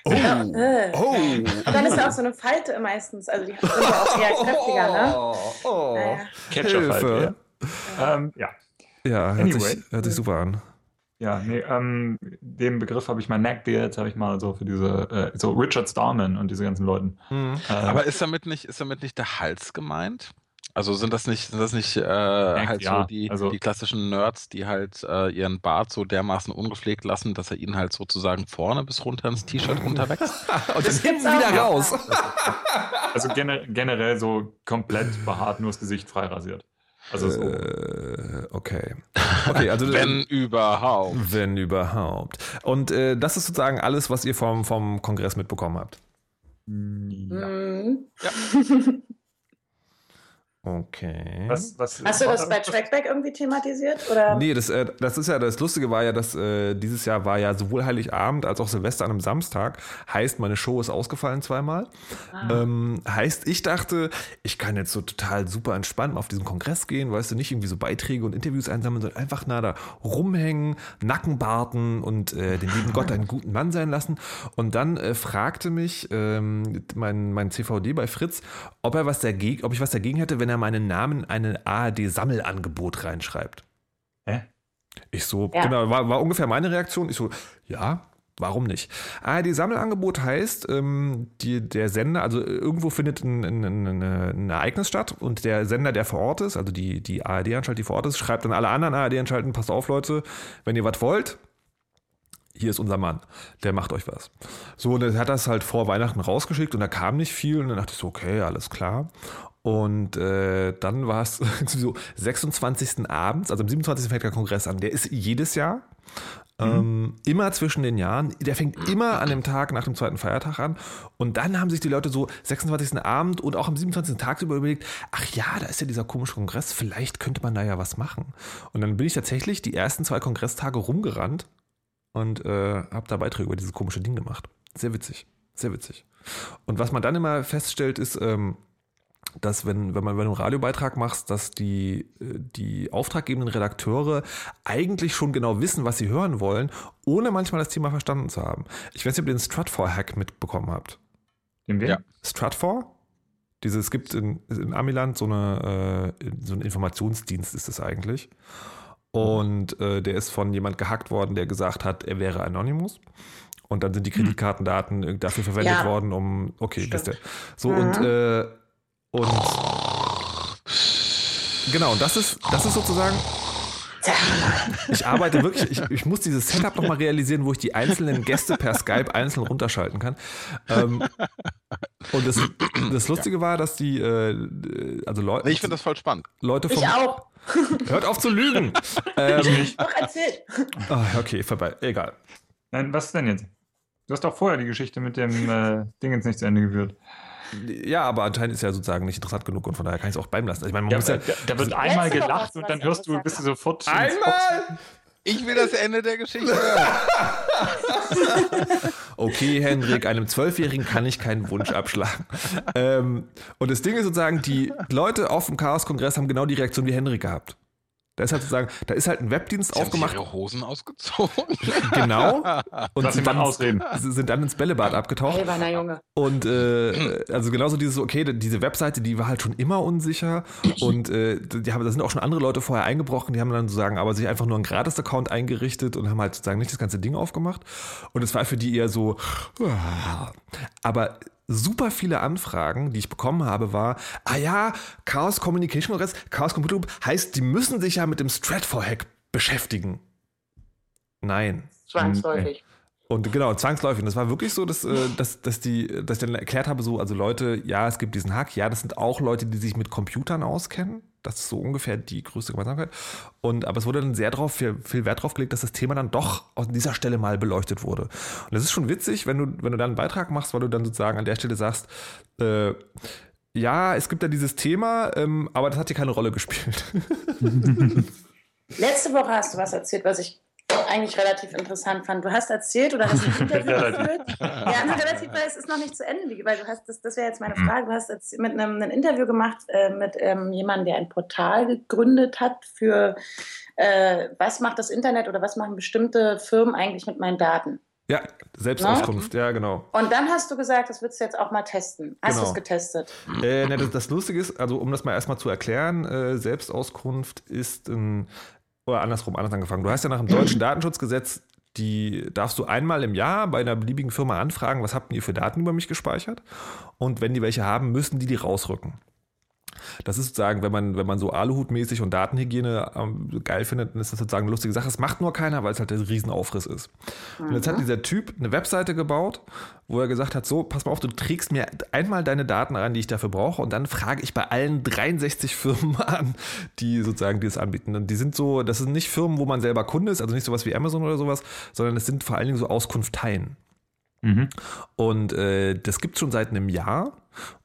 Oh. Äh. Oh. Und dann ist da auch so eine Falte meistens. Also die sind ja auch eher kräftiger, ne? <laughs> Oh. oh. Naja. Ketchup. Hilfe. Ja, ähm, ja. Ja, hört, Anyway. sich, hört sich super an. Ja, nee, ähm, den Begriff habe ich mal Neckbeard, habe ich mal so für diese, äh, so Richard Starman und diese ganzen Leuten. Mhm. Äh, Aber ist damit nicht, ist damit nicht der Hals gemeint? Also sind das nicht, sind das nicht äh, halt ja, so die, also- die klassischen Nerds, die halt äh, ihren Bart so dermaßen ungepflegt lassen, dass er ihnen halt sozusagen vorne bis runter ins T-Shirt runterwächst? Und Das gibt's wieder raus. also gener generell so komplett behaart, nur das Gesicht frei rasiert. Also so. Äh, okay. <laughs> Okay, also Wenn überhaupt. wenn überhaupt. Und äh, das ist sozusagen alles, was ihr vom, vom Kongress mitbekommen habt. Ja. Mhm. <laughs> Okay. Was, was, Hast du das bei Trackback irgendwie thematisiert? Oder? Nee, das, äh, das ist ja, das Lustige war ja, dass äh, dieses Jahr war ja sowohl Heiligabend als auch Silvester an einem Samstag. Heißt, meine Show ist ausgefallen zweimal. Ah. Ähm, heißt, ich dachte, ich kann jetzt so total super entspannt auf diesen Kongress gehen, weißt du, nicht irgendwie so Beiträge und Interviews einsammeln, sondern einfach nah da rumhängen, Nackenbarten und äh, den lieben Gott einen guten Mann sein lassen. Und dann äh, fragte mich ähm, mein, mein CVD bei Fritz, ob er was dagegen, ob ich was dagegen hätte, wenn er meinen Namen in eine ARD-Sammelangebot reinschreibt. Hä? Ich so, Ja. genau, war, war ungefähr meine Reaktion. Ich so, ja, warum nicht? ARD-Sammelangebot heißt, ähm, die, der Sender, also irgendwo findet ein, ein, ein, ein Ereignis statt und der Sender, der vor Ort ist, also die, die ARD-Anstalt, die vor Ort ist, schreibt dann alle anderen ARD-Anstalten, passt auf, Leute, wenn ihr was wollt, hier ist unser Mann, der macht euch was. So, und er hat das halt vor Weihnachten rausgeschickt und da kam nicht viel und dann dachte ich so, okay, alles klar. Und äh, dann war es <laughs> so 26. abends, also am 27. fängt der Kongress an. Der ist jedes Jahr. Ähm, immer zwischen den Jahren. Der fängt immer an dem Tag nach dem zweiten Feiertag an. Und dann haben sich die Leute so 26. Abend und auch am 27. Tagsüber überlegt, ach ja, da ist ja dieser komische Kongress, vielleicht könnte man da ja was machen. Und dann bin ich tatsächlich die ersten zwei Kongresstage rumgerannt und äh, habe da Beiträge über dieses komische Ding gemacht. Sehr witzig, sehr witzig. Und was man dann immer feststellt, ist, ähm, dass wenn, wenn man wenn du einen Radiobeitrag machst, dass die, äh, die auftraggebenden Redakteure eigentlich schon genau wissen, was sie hören wollen, ohne manchmal das Thema verstanden zu haben. Ich weiß nicht, ob ihr den Stratfor-Hack mitbekommen habt. Den wen? Ja. Stratfor? Diese, es gibt in, in Amiland so, eine, äh, so einen Informationsdienst, ist es eigentlich. Und äh, der ist von jemand gehackt worden, der gesagt hat, er wäre Anonymous. Und dann sind die Kreditkartendaten äh, dafür verwendet Ja. worden, um, okay, Stimmt. wisst ihr. So, Mhm. und, äh, und genau, das ist, das ist sozusagen, <laughs> ich arbeite wirklich, ich, ich muss dieses Setup nochmal realisieren, wo ich die einzelnen Gäste per Skype einzeln runterschalten kann. Ähm, und das, das Lustige war, dass die, äh, also Leu Nee, ich finde das voll spannend. Leute vom, Ich auch. <laughs> hört auf zu lügen. ähm, Doch, erzähl. ah, okay, vorbei, egal. Nein, was denn jetzt? Du hast doch vorher die Geschichte mit dem äh, Dingens nicht zu Ende geführt. Ja, aber anscheinend ist ja sozusagen nicht interessant genug und von daher kann ich es auch bleiben lassen. Also ich meine, man Ja, muss ja, da, da wird einmal gelacht und dann hörst du, bist du sofort. einmal! Ich will das Ende der Geschichte hören. <laughs> Okay, Henrik, einem Zwölfjährigen kann ich keinen Wunsch abschlagen. ähm, und das Ding ist sozusagen, die Leute auf dem Chaos-Kongress haben genau die Reaktion wie Henrik gehabt. Da ist halt sozusagen, da ist halt ein Webdienst Sie haben aufgemacht, ihre Hosen ausgezogen. <laughs> genau, <laughs> und Lass sind dann, ausreden. sind dann ins Bällebad abgetaucht. Alberner Junge. Und äh, also genauso dieses, okay, diese Webseite, die war halt schon immer unsicher und äh, die haben, da sind auch schon andere Leute vorher eingebrochen, die haben dann sozusagen aber sich einfach nur einen Gratis-Account eingerichtet und haben halt sozusagen nicht das ganze Ding aufgemacht. Und es war für die eher so, ah. aber super viele Anfragen, die ich bekommen habe, war, ah ja, Chaos Communication Congress, Chaos Computer Group heißt, die müssen sich ja mit dem Stratfor-Hack beschäftigen. Nein. Zwangsläufig. Und genau, zwangsläufig. Und das war wirklich so, dass, äh, dass, dass, die, dass ich dann erklärt habe, so, also Leute, ja, es gibt diesen Hack, ja, das sind auch Leute, die sich mit Computern auskennen. Das ist so ungefähr die größte Gemeinsamkeit. Und aber es wurde dann sehr drauf, viel, viel Wert drauf gelegt, dass das Thema dann doch an dieser Stelle mal beleuchtet wurde. Und das ist schon witzig, wenn du, wenn du dann einen Beitrag machst, weil du dann sozusagen an der Stelle sagst, äh, ja, es gibt da dieses Thema, ähm, aber das hat hier keine Rolle gespielt. <laughs> Letzte Woche hast du was erzählt, was ich eigentlich relativ interessant fand. Du hast erzählt oder hast ein <laughs> Interview geführt. Ja, also relativ, weil es ist noch nicht zu Ende, weil du hast, das, das wäre jetzt meine Frage, du hast jetzt mit einem ein Interview gemacht äh, mit ähm, jemandem, der ein Portal gegründet hat für äh, was macht das Internet oder was machen bestimmte Firmen eigentlich mit meinen Daten. ja, Selbstauskunft, ja, genau. Und dann hast du gesagt, das würdest du jetzt auch mal testen. Hast Genau. du es getestet? Äh, ne, das, das Lustige ist, also um das mal erstmal zu erklären, äh, Selbstauskunft ist ein, oder andersrum, anders angefangen. Du hast ja nach dem deutschen <clears throat> Datenschutzgesetz, die darfst du einmal im Jahr bei einer beliebigen Firma anfragen, was habt ihr für Daten über mich gespeichert? Und wenn die welche haben, müssen die die rausrücken. Das ist sozusagen, wenn man, wenn man so Aluhutmäßig und Datenhygiene ähm, geil findet, dann ist das sozusagen eine lustige Sache. Das macht nur keiner, weil es halt der Riesenaufriss ist. Und jetzt hat dieser Typ eine Webseite gebaut, wo er gesagt hat, so, pass mal auf, du trägst mir einmal deine Daten an, die ich dafür brauche und dann frage ich bei allen 63 Firmen <laughs> an, die sozusagen die das anbieten. Und die sind so, das sind nicht Firmen, wo man selber Kunde ist, also nicht sowas wie Amazon oder sowas, sondern es sind vor allen Dingen so Auskunfteien. Mhm. Und äh, das gibt es schon seit einem Jahr.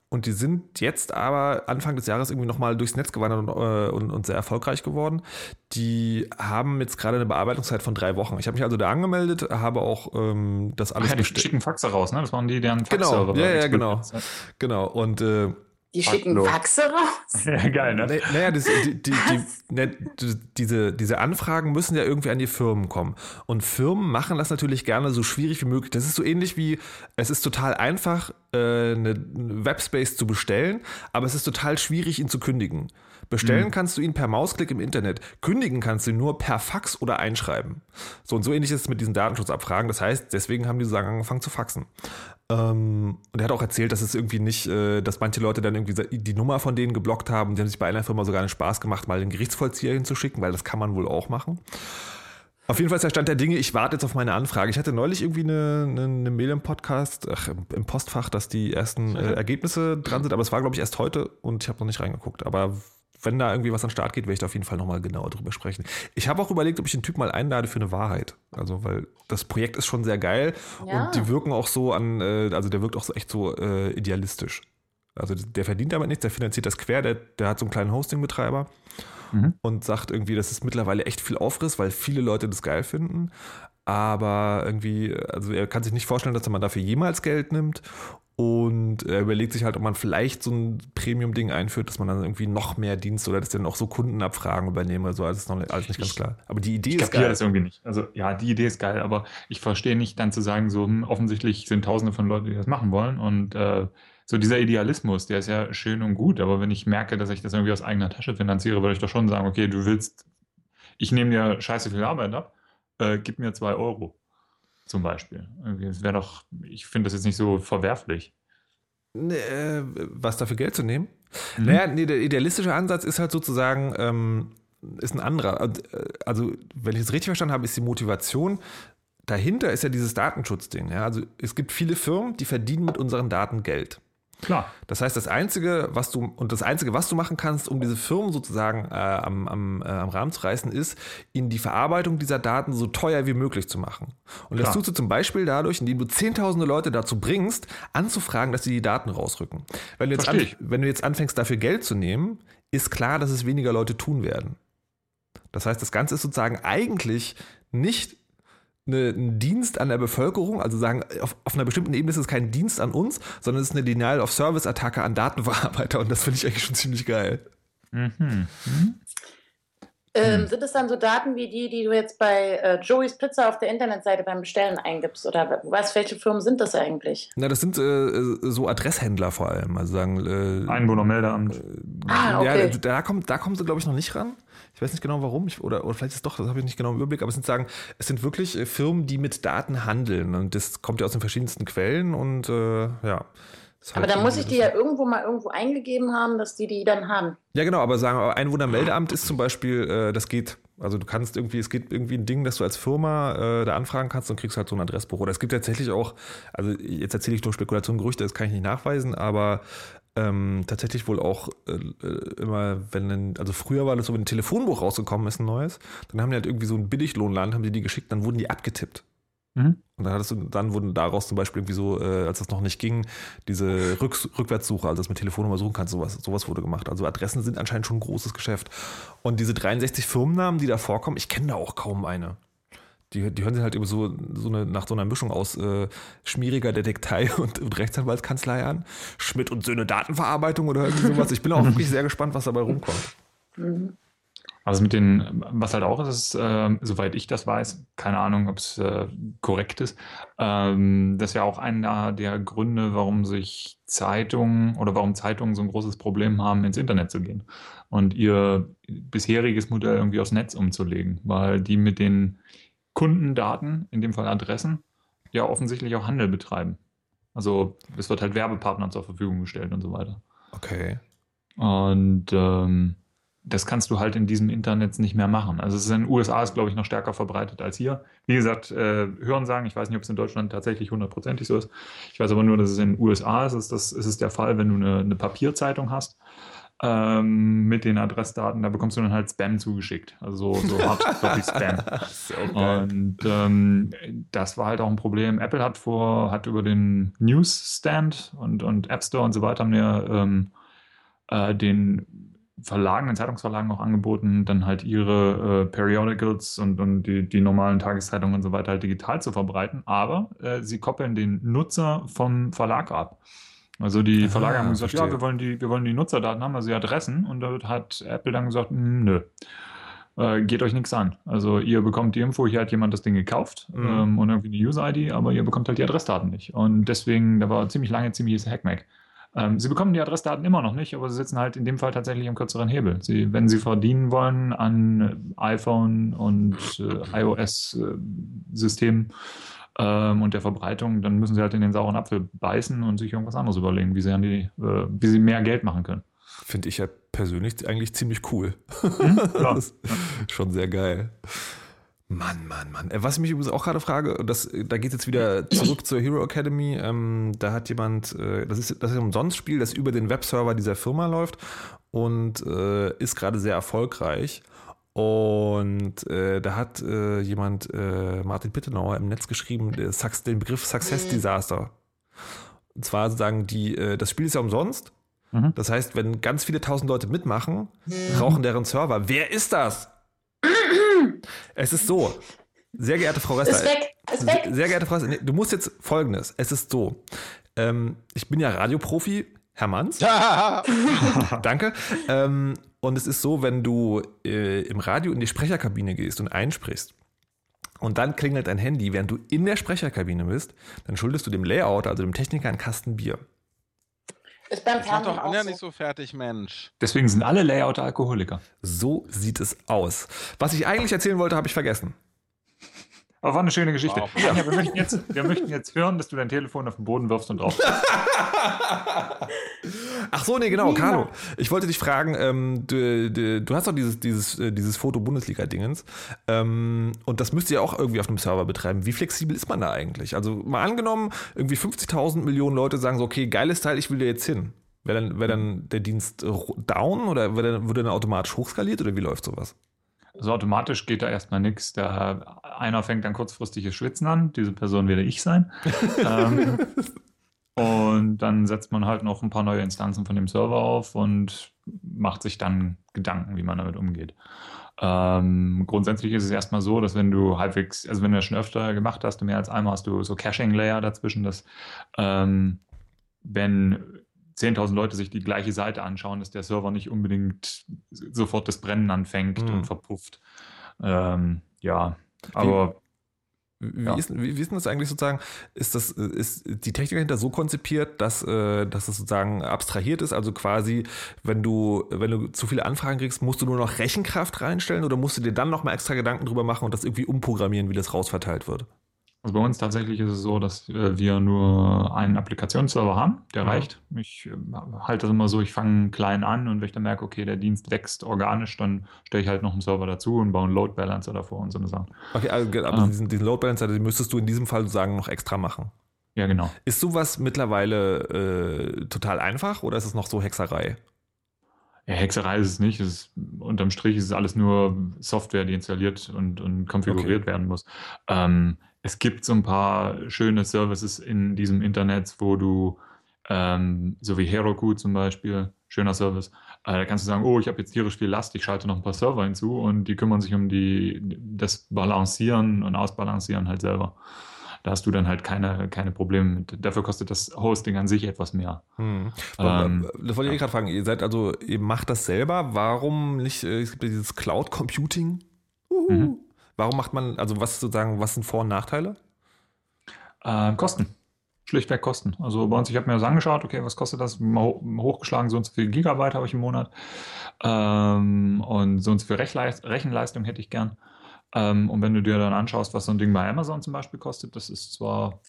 Und die sind jetzt aber Anfang des Jahres irgendwie nochmal durchs Netz gewandert und, äh, und, und sehr erfolgreich geworden. Die haben jetzt gerade eine Bearbeitungszeit von drei Wochen. Ich habe mich also da angemeldet, habe auch ähm, das Ach alles ja, die schicken Faxe raus, ne? Das waren die, deren Genau, Faxserver ja, ja, genau. Genau. Und äh, Die schicken Hallo. Faxe raus? <laughs> Ja, geil, ne? Na- Naja, das, die, die, die, ne, die, diese, diese Anfragen müssen ja irgendwie an die Firmen kommen. Und Firmen machen das natürlich gerne so schwierig wie möglich. Das ist so ähnlich wie, es ist total einfach, äh, eine eine Webspace zu bestellen, aber es ist total schwierig, ihn zu kündigen. Bestellen kannst du ihn per Mausklick im Internet. Kündigen kannst du ihn nur per Fax oder einschreiben. So und so ähnlich ist es mit diesen Datenschutzabfragen. Das heißt, deswegen haben die sozusagen angefangen zu faxen. Ähm, und er hat auch erzählt, dass es irgendwie nicht, äh, dass manche Leute dann irgendwie die Nummer von denen geblockt haben. Die haben sich bei einer Firma sogar einen Spaß gemacht, mal den Gerichtsvollzieher hinzuschicken, weil das kann man wohl auch machen. Auf jeden Fall ist der Stand der Dinge, ich warte jetzt auf meine Anfrage. Ich hatte neulich irgendwie eine, eine, eine Mail im Podcast, ach, im, Postfach, dass die ersten äh, Ergebnisse dran sind, aber es war, glaube ich, erst heute und ich habe noch nicht reingeguckt. Aber wenn da irgendwie was an den Start geht, werde ich da auf jeden Fall nochmal genauer drüber sprechen. Ich habe auch überlegt, ob ich den Typ mal einlade für eine Wahrheit. Also, weil das Projekt ist schon sehr geil Ja. und die wirken auch so an, äh, also der wirkt auch so echt so äh, idealistisch. Also der verdient damit nichts, der finanziert das quer, der, der hat so einen kleinen Hosting-Betreiber Mhm. und sagt irgendwie, das ist mittlerweile echt viel Aufriss, weil viele Leute das geil finden. Aber irgendwie, also er kann sich nicht vorstellen, dass man dafür jemals Geld nimmt. Und er überlegt sich halt, ob man vielleicht so ein Premium-Ding einführt, dass man dann irgendwie noch mehr Dienst oder dass dann auch so Kundenabfragen übernehme. So, alles ist noch nicht, alles nicht ganz klar. Aber die Idee Ich ist geil. das irgendwie nicht. Also ja, die Idee ist geil, aber ich verstehe nicht dann zu sagen, so hm, offensichtlich sind tausende von Leuten, die das machen wollen und äh, so dieser Idealismus, der ist ja schön und gut, aber wenn ich merke, dass ich das irgendwie aus eigener Tasche finanziere, würde ich doch schon sagen, okay, du willst, ich nehme dir scheiße viel Arbeit ab, äh, gib mir zwei Euro zum Beispiel. Das wäre doch, ich finde das jetzt nicht so verwerflich. Äh, was dafür Geld zu nehmen? Mhm. Naja, nee, der idealistische Ansatz ist halt sozusagen, ähm, ist ein anderer. Äh, Also, wenn ich es richtig verstanden habe, ist die Motivation, dahinter ist ja dieses Datenschutzding. Ja? Also es gibt viele Firmen, die verdienen mit unseren Daten Geld. Klar, Das heißt, das Einzige, was du, und das Einzige, was du machen kannst, um diese Firmen sozusagen äh, am, am, äh, am Rahmen zu reißen, ist, ihnen die Verarbeitung dieser Daten so teuer wie möglich zu machen. Und das Klar. tust du zum Beispiel dadurch, indem du zehntausende Leute dazu bringst, anzufragen, dass sie die Daten rausrücken. Wenn du, jetzt ich. wenn du jetzt anfängst, dafür Geld zu nehmen, ist klar, dass es weniger Leute tun werden. Das heißt, das Ganze ist sozusagen eigentlich nicht eine, ein Dienst an der Bevölkerung, also sagen, auf, auf einer bestimmten Ebene ist es kein Dienst an uns, sondern es ist eine Denial-of-Service-Attacke an Datenverarbeiter und das finde ich eigentlich schon ziemlich geil. Mhm. Mhm. Ähm, Hm. Sind es dann so Daten wie die, die du jetzt bei äh, Joey's Pizza auf der Internetseite beim Bestellen eingibst? Oder was, welche Firmen sind das eigentlich? Na, das sind äh, so Adresshändler vor allem, also sagen, äh, Einwohnermeldeamt. Ah, okay. ja, da kommt, da kommen sie, glaube ich, noch nicht ran. Ich weiß nicht genau warum, ich, oder, oder vielleicht ist es doch, das habe ich nicht genau im Überblick, aber es sind sagen, es sind wirklich äh, Firmen, die mit Daten handeln und das kommt ja aus den verschiedensten Quellen und äh, ja. ist Aber halt dann muss ich die das- ja irgendwo mal irgendwo eingegeben haben, dass die die dann haben. Ja, genau, aber sagen wir, Einwohnermeldeamt ist zum Beispiel, äh, das geht. Also du kannst irgendwie, es geht irgendwie ein Ding, dass du als Firma äh, da anfragen kannst und kriegst halt so ein Adressbuch. Oder es gibt tatsächlich auch, also jetzt erzähle ich nur Spekulationen, Gerüchte, das kann ich nicht nachweisen, aber ähm, tatsächlich wohl auch äh, äh, immer, wenn ein, also früher war das so, wenn ein Telefonbuch rausgekommen ist, ein neues, dann haben die halt irgendwie so ein Billiglohnland, haben die die geschickt, dann wurden die abgetippt. Mhm. Und dann, hattest du, dann wurden daraus zum Beispiel irgendwie so, äh, als das noch nicht ging, diese Rück, Rückwärtssuche, also dass mit Telefonnummer suchen kannst, sowas, sowas wurde gemacht. Also Adressen sind anscheinend schon ein großes Geschäft. Und diese 63 Firmennamen, die da vorkommen, ich kenne da auch kaum eine. Die, die hören sich halt immer so, so eine, nach so einer Mischung aus äh, schmieriger Detektei <laughs> und, und Rechtsanwaltskanzlei an. Schmidt und Söhne Datenverarbeitung oder irgendwie sowas. Ich bin auch <laughs> wirklich sehr gespannt, was dabei rumkommt. Mhm. Also mit den, was halt auch ist, ist ähm, soweit ich das weiß, keine Ahnung, ob es äh, korrekt ist, ähm, das ist ja auch einer der Gründe, warum sich Zeitungen oder warum Zeitungen so ein großes Problem haben, ins Internet zu gehen und ihr bisheriges Modell irgendwie aufs Netz umzulegen, weil die mit den Kundendaten, in dem Fall Adressen, ja offensichtlich auch Handel betreiben. Also es wird halt Werbepartnern zur Verfügung gestellt und so weiter. Okay. Und ähm, das kannst du halt in diesem Internet nicht mehr machen. Also es ist in den USA ist, glaube ich, noch stärker verbreitet als hier. Wie gesagt, äh, hören sagen, ich weiß nicht, ob es in Deutschland tatsächlich hundertprozentig so ist. Ich weiß aber nur, dass es in den USA ist. Ist das ist es der Fall, wenn du eine, eine Papierzeitung hast ähm, mit den Adressdaten, da bekommst du dann halt Spam zugeschickt. Also so, so hardcopy <laughs> Spam. Und ähm, das war halt auch ein Problem. Apple hat vor, hat über den Newsstand und, und App Store und so weiter haben ja ähm, äh, den Verlagen, den Zeitungsverlagen auch angeboten, dann halt ihre äh, Periodicals und, und die, die normalen Tageszeitungen und so weiter halt digital zu verbreiten. Aber äh, sie koppeln den Nutzer vom Verlag ab. Also die Ah, Verlage haben gesagt, ja, wir wollen die, wir wollen die Nutzerdaten haben, also die Adressen. Und da hat Apple dann gesagt, "Mm, nö. Äh, geht euch nichts an. Also ihr bekommt die Info, hier hat jemand das Ding gekauft Mhm. ähm, und irgendwie eine User-ID, aber ihr bekommt halt die Adressdaten nicht. Und deswegen, da war ziemlich lange ziemliches Hackmack. Ähm, sie bekommen die Adressdaten immer noch nicht, aber sie sitzen halt in dem Fall tatsächlich am kürzeren Hebel. Sie, wenn sie verdienen wollen an iPhone und äh, iOS-Systemen ähm, und der Verbreitung, dann müssen sie halt in den sauren Apfel beißen und sich irgendwas anderes überlegen, wie sie, an die, äh, wie sie mehr Geld machen können. Finde ich ja persönlich eigentlich ziemlich cool. <laughs> Hm? Ist schon sehr geil. Mann, Mann, Mann. Äh, Was ich mich übrigens auch gerade frage, das, da geht jetzt wieder zurück zur Hero Academy. Ähm, da hat jemand, äh, das ist das ist ein Umsonstspiel, das über den Webserver dieser Firma läuft. und äh, ist gerade sehr erfolgreich. Und äh, da hat äh, jemand, äh, Martin Pittenauer, im Netz geschrieben, den Begriff Success Disaster. Und zwar sozusagen, die, äh, das Spiel ist ja umsonst. Mhm. Das heißt, wenn ganz viele tausend Leute mitmachen, rauchen deren Server. Wer ist das? es ist so. Sehr geehrte Frau Rester. Ist weg. Ist weg. Sehr geehrte Frau Rester, du musst jetzt folgendes. Es ist so. Ähm, ich bin ja Radioprofi, Herr Manns. <laughs> Danke. Ähm, und es ist so, wenn du äh, im Radio in die Sprecherkabine gehst und einsprichst und dann klingelt dein Handy, während du in der Sprecherkabine bist, dann schuldest du dem Layout, also dem Techniker, einen Kasten Bier. Ist beim Das doch Anja auch nicht so. so fertig, Mensch. Deswegen sind alle Layouter Alkoholiker. So sieht es aus. Was ich eigentlich erzählen wollte, habe ich vergessen. Aber war eine schöne Geschichte. Wow. Anja, wir, möchten jetzt, wir möchten jetzt hören, dass du dein Telefon auf den Boden wirfst und drauf. <laughs> Ach so, nee, genau, Carlo. Ich wollte dich fragen, ähm, du, du, du hast doch dieses, dieses, äh, dieses Foto-Bundesliga-Dingens ähm, und das müsst ihr auch irgendwie auf einem Server betreiben. Wie flexibel ist man da eigentlich? Also mal angenommen, irgendwie 50.000 Millionen Leute sagen so, okay, geiles Teil, ich will da jetzt hin. Wäre dann, wär dann der Dienst down oder dann, würde dann automatisch hochskaliert oder wie läuft sowas? Also automatisch geht da erstmal nichts. Da einer fängt dann kurzfristiges Schwitzen an. Diese Person werde ich sein. <laughs> ähm, und dann setzt man halt noch ein paar neue Instanzen von dem Server auf und macht sich dann Gedanken, wie man damit umgeht. Ähm, grundsätzlich ist es erstmal so, dass wenn du halbwegs, also wenn du das schon öfter gemacht hast, mehr als einmal hast du so Caching-Layer dazwischen, dass ähm, wenn 10.000 Leute sich die gleiche Seite anschauen, dass der Server nicht unbedingt sofort das Brennen anfängt Mhm. und verpufft. Ähm, ja, aber Wie, Ja. ist, wie, wie ist denn das eigentlich sozusagen? Ist, das, ist die Technik dahinter so konzipiert, dass, äh, dass es sozusagen abstrahiert ist? Also quasi, wenn du, wenn du zu viele Anfragen kriegst, musst du nur noch Rechenkraft reinstellen oder musst du dir dann nochmal extra Gedanken drüber machen und das irgendwie umprogrammieren, wie das rausverteilt wird? Also bei uns tatsächlich ist es so, dass äh, wir nur einen Applikationsserver haben, der Ja. reicht. Ich äh, halte das immer so, ich fange klein an und wenn ich dann merke, okay, der Dienst wächst organisch, dann stelle ich halt noch einen Server dazu und baue einen Load Balancer davor und so eine Sachen. Okay, also, ge- aber Ah. diesen, diesen Load Balancer, den müsstest du in diesem Fall sozusagen noch extra machen. Ja, genau. Ist sowas mittlerweile äh, total einfach oder ist es noch so Hexerei? Ja, Hexerei ist es nicht. Es ist, unterm Strich ist es alles nur Software, die installiert und, und konfiguriert werden muss. Ähm, es gibt so ein paar schöne Services in diesem Internet, wo du, ähm, so wie Heroku zum Beispiel, schöner Service, äh, da kannst du sagen, oh, ich habe jetzt tierisch viel Last, ich schalte noch ein paar Server hinzu und die kümmern sich um die, das Balancieren und Ausbalancieren halt selber. Da hast du dann halt keine, keine Probleme mit. Dafür kostet das Hosting an sich etwas mehr. Hm. Ähm, das wollte ich eh gerade fragen. Ihr seid also, ihr macht das selber. Warum nicht, äh, es gibt ja dieses Cloud Computing. Uhu. Mhm. Warum macht man, also was sozusagen, was sind Vor- und Nachteile? Äh, Kosten. Schlichtweg Kosten. Also bei uns, ich habe mir das angeschaut, okay, was kostet das? Mal ho- hochgeschlagen, so und so viel Gigabyte habe ich im Monat. Ähm, und so und so viel Rechenleist Rechenleistung hätte ich gern. Ähm, und wenn du dir dann anschaust, was so ein Ding bei Amazon zum Beispiel kostet, das ist zwar,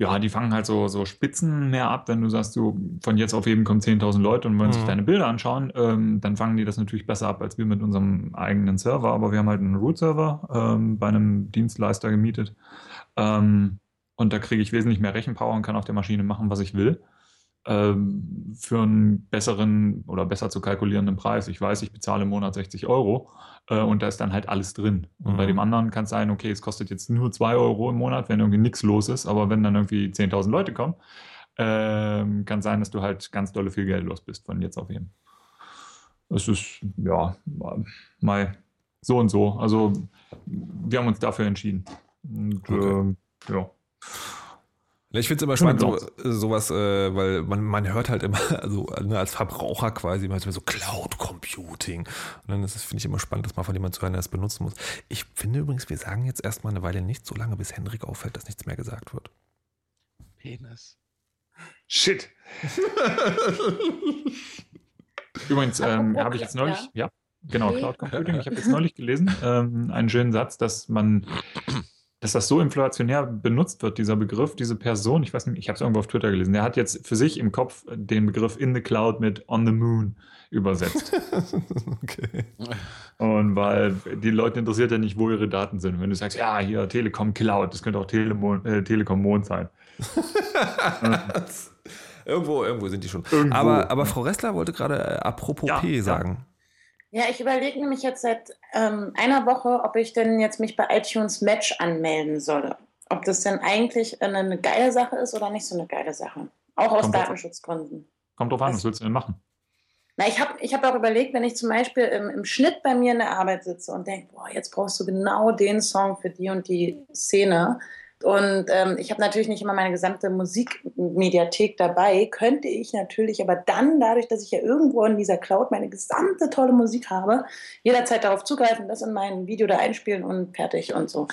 ja, die fangen halt so, so Spitzen mehr ab, wenn du sagst, du von jetzt auf eben kommen 10.000 Leute und wollen sich Mhm. deine Bilder anschauen, ähm, dann fangen die das natürlich besser ab als wir mit unserem eigenen Server. Aber wir haben halt einen Root-Server ähm, bei einem Dienstleister gemietet. Ähm, und da kriege ich wesentlich mehr Rechenpower und kann auf der Maschine machen, was ich will. Ähm, für einen besseren oder besser zu kalkulierenden Preis. Ich weiß, ich bezahle im Monat 60 Euro äh, und da ist dann halt alles drin. Und Mhm. bei dem anderen kann es sein, okay, es kostet jetzt nur 2 Euro im Monat, wenn irgendwie nichts los ist, aber wenn dann irgendwie 10.000 Leute kommen, ähm, kann sein, dass du halt ganz dolle viel Geld los bist von jetzt auf eben. Es ist, ja, mal so und so. Also, wir haben uns dafür entschieden. Und, Okay. ähm, ja. Ich finde es immer spannend, so, sowas, äh, weil man, man hört halt immer, <laughs> also ne, als Verbraucher quasi, man hört immer so Cloud Computing. Und dann ist es, finde ich, immer spannend, das mal von jemandem zu hören, der das benutzen muss. Ich finde übrigens, wir sagen jetzt erstmal eine Weile nicht so lange, bis Hendrik auffällt, dass nichts mehr gesagt wird. Penis. Shit. <laughs> Übrigens ähm, habe ich jetzt neulich, ja, genau, Okay. Cloud Computing. Ich habe jetzt neulich gelesen, ähm, einen schönen Satz, dass man, dass das so inflationär benutzt wird, dieser Begriff, diese Person, ich weiß nicht, ich habe es irgendwo auf Twitter gelesen, der hat jetzt für sich im Kopf den Begriff in the cloud mit on the moon übersetzt. <laughs> okay. Und weil die Leute interessiert ja nicht, wo ihre Daten sind. Wenn du sagst, ja, hier Telekom Cloud, das könnte auch Telemon, äh, Telekom Mond sein. <laughs> Irgendwo, irgendwo sind die schon. Irgendwo. Aber, aber Frau Ressler wollte gerade äh, apropos Ja, P sagen. Ja, ich überlege nämlich jetzt seit ähm, einer Woche, ob ich denn jetzt mich bei iTunes Match anmelden solle. Ob das denn eigentlich eine, eine geile Sache ist oder nicht so eine geile Sache. Auch aus Kommt drauf. Datenschutzgründen. Kommt drauf an, was willst du denn machen? Na, ich habe ich hab auch überlegt, wenn ich zum Beispiel im, im Schnitt bei mir in der Arbeit sitze und denke, boah, jetzt brauchst du genau den Song für die und die Szene. Und ähm, ich habe natürlich nicht immer meine gesamte Musikmediathek dabei, könnte ich natürlich aber dann, dadurch, dass ich ja irgendwo in dieser Cloud meine gesamte tolle Musik habe, jederzeit darauf zugreifen, das in mein Video da einspielen und fertig und so.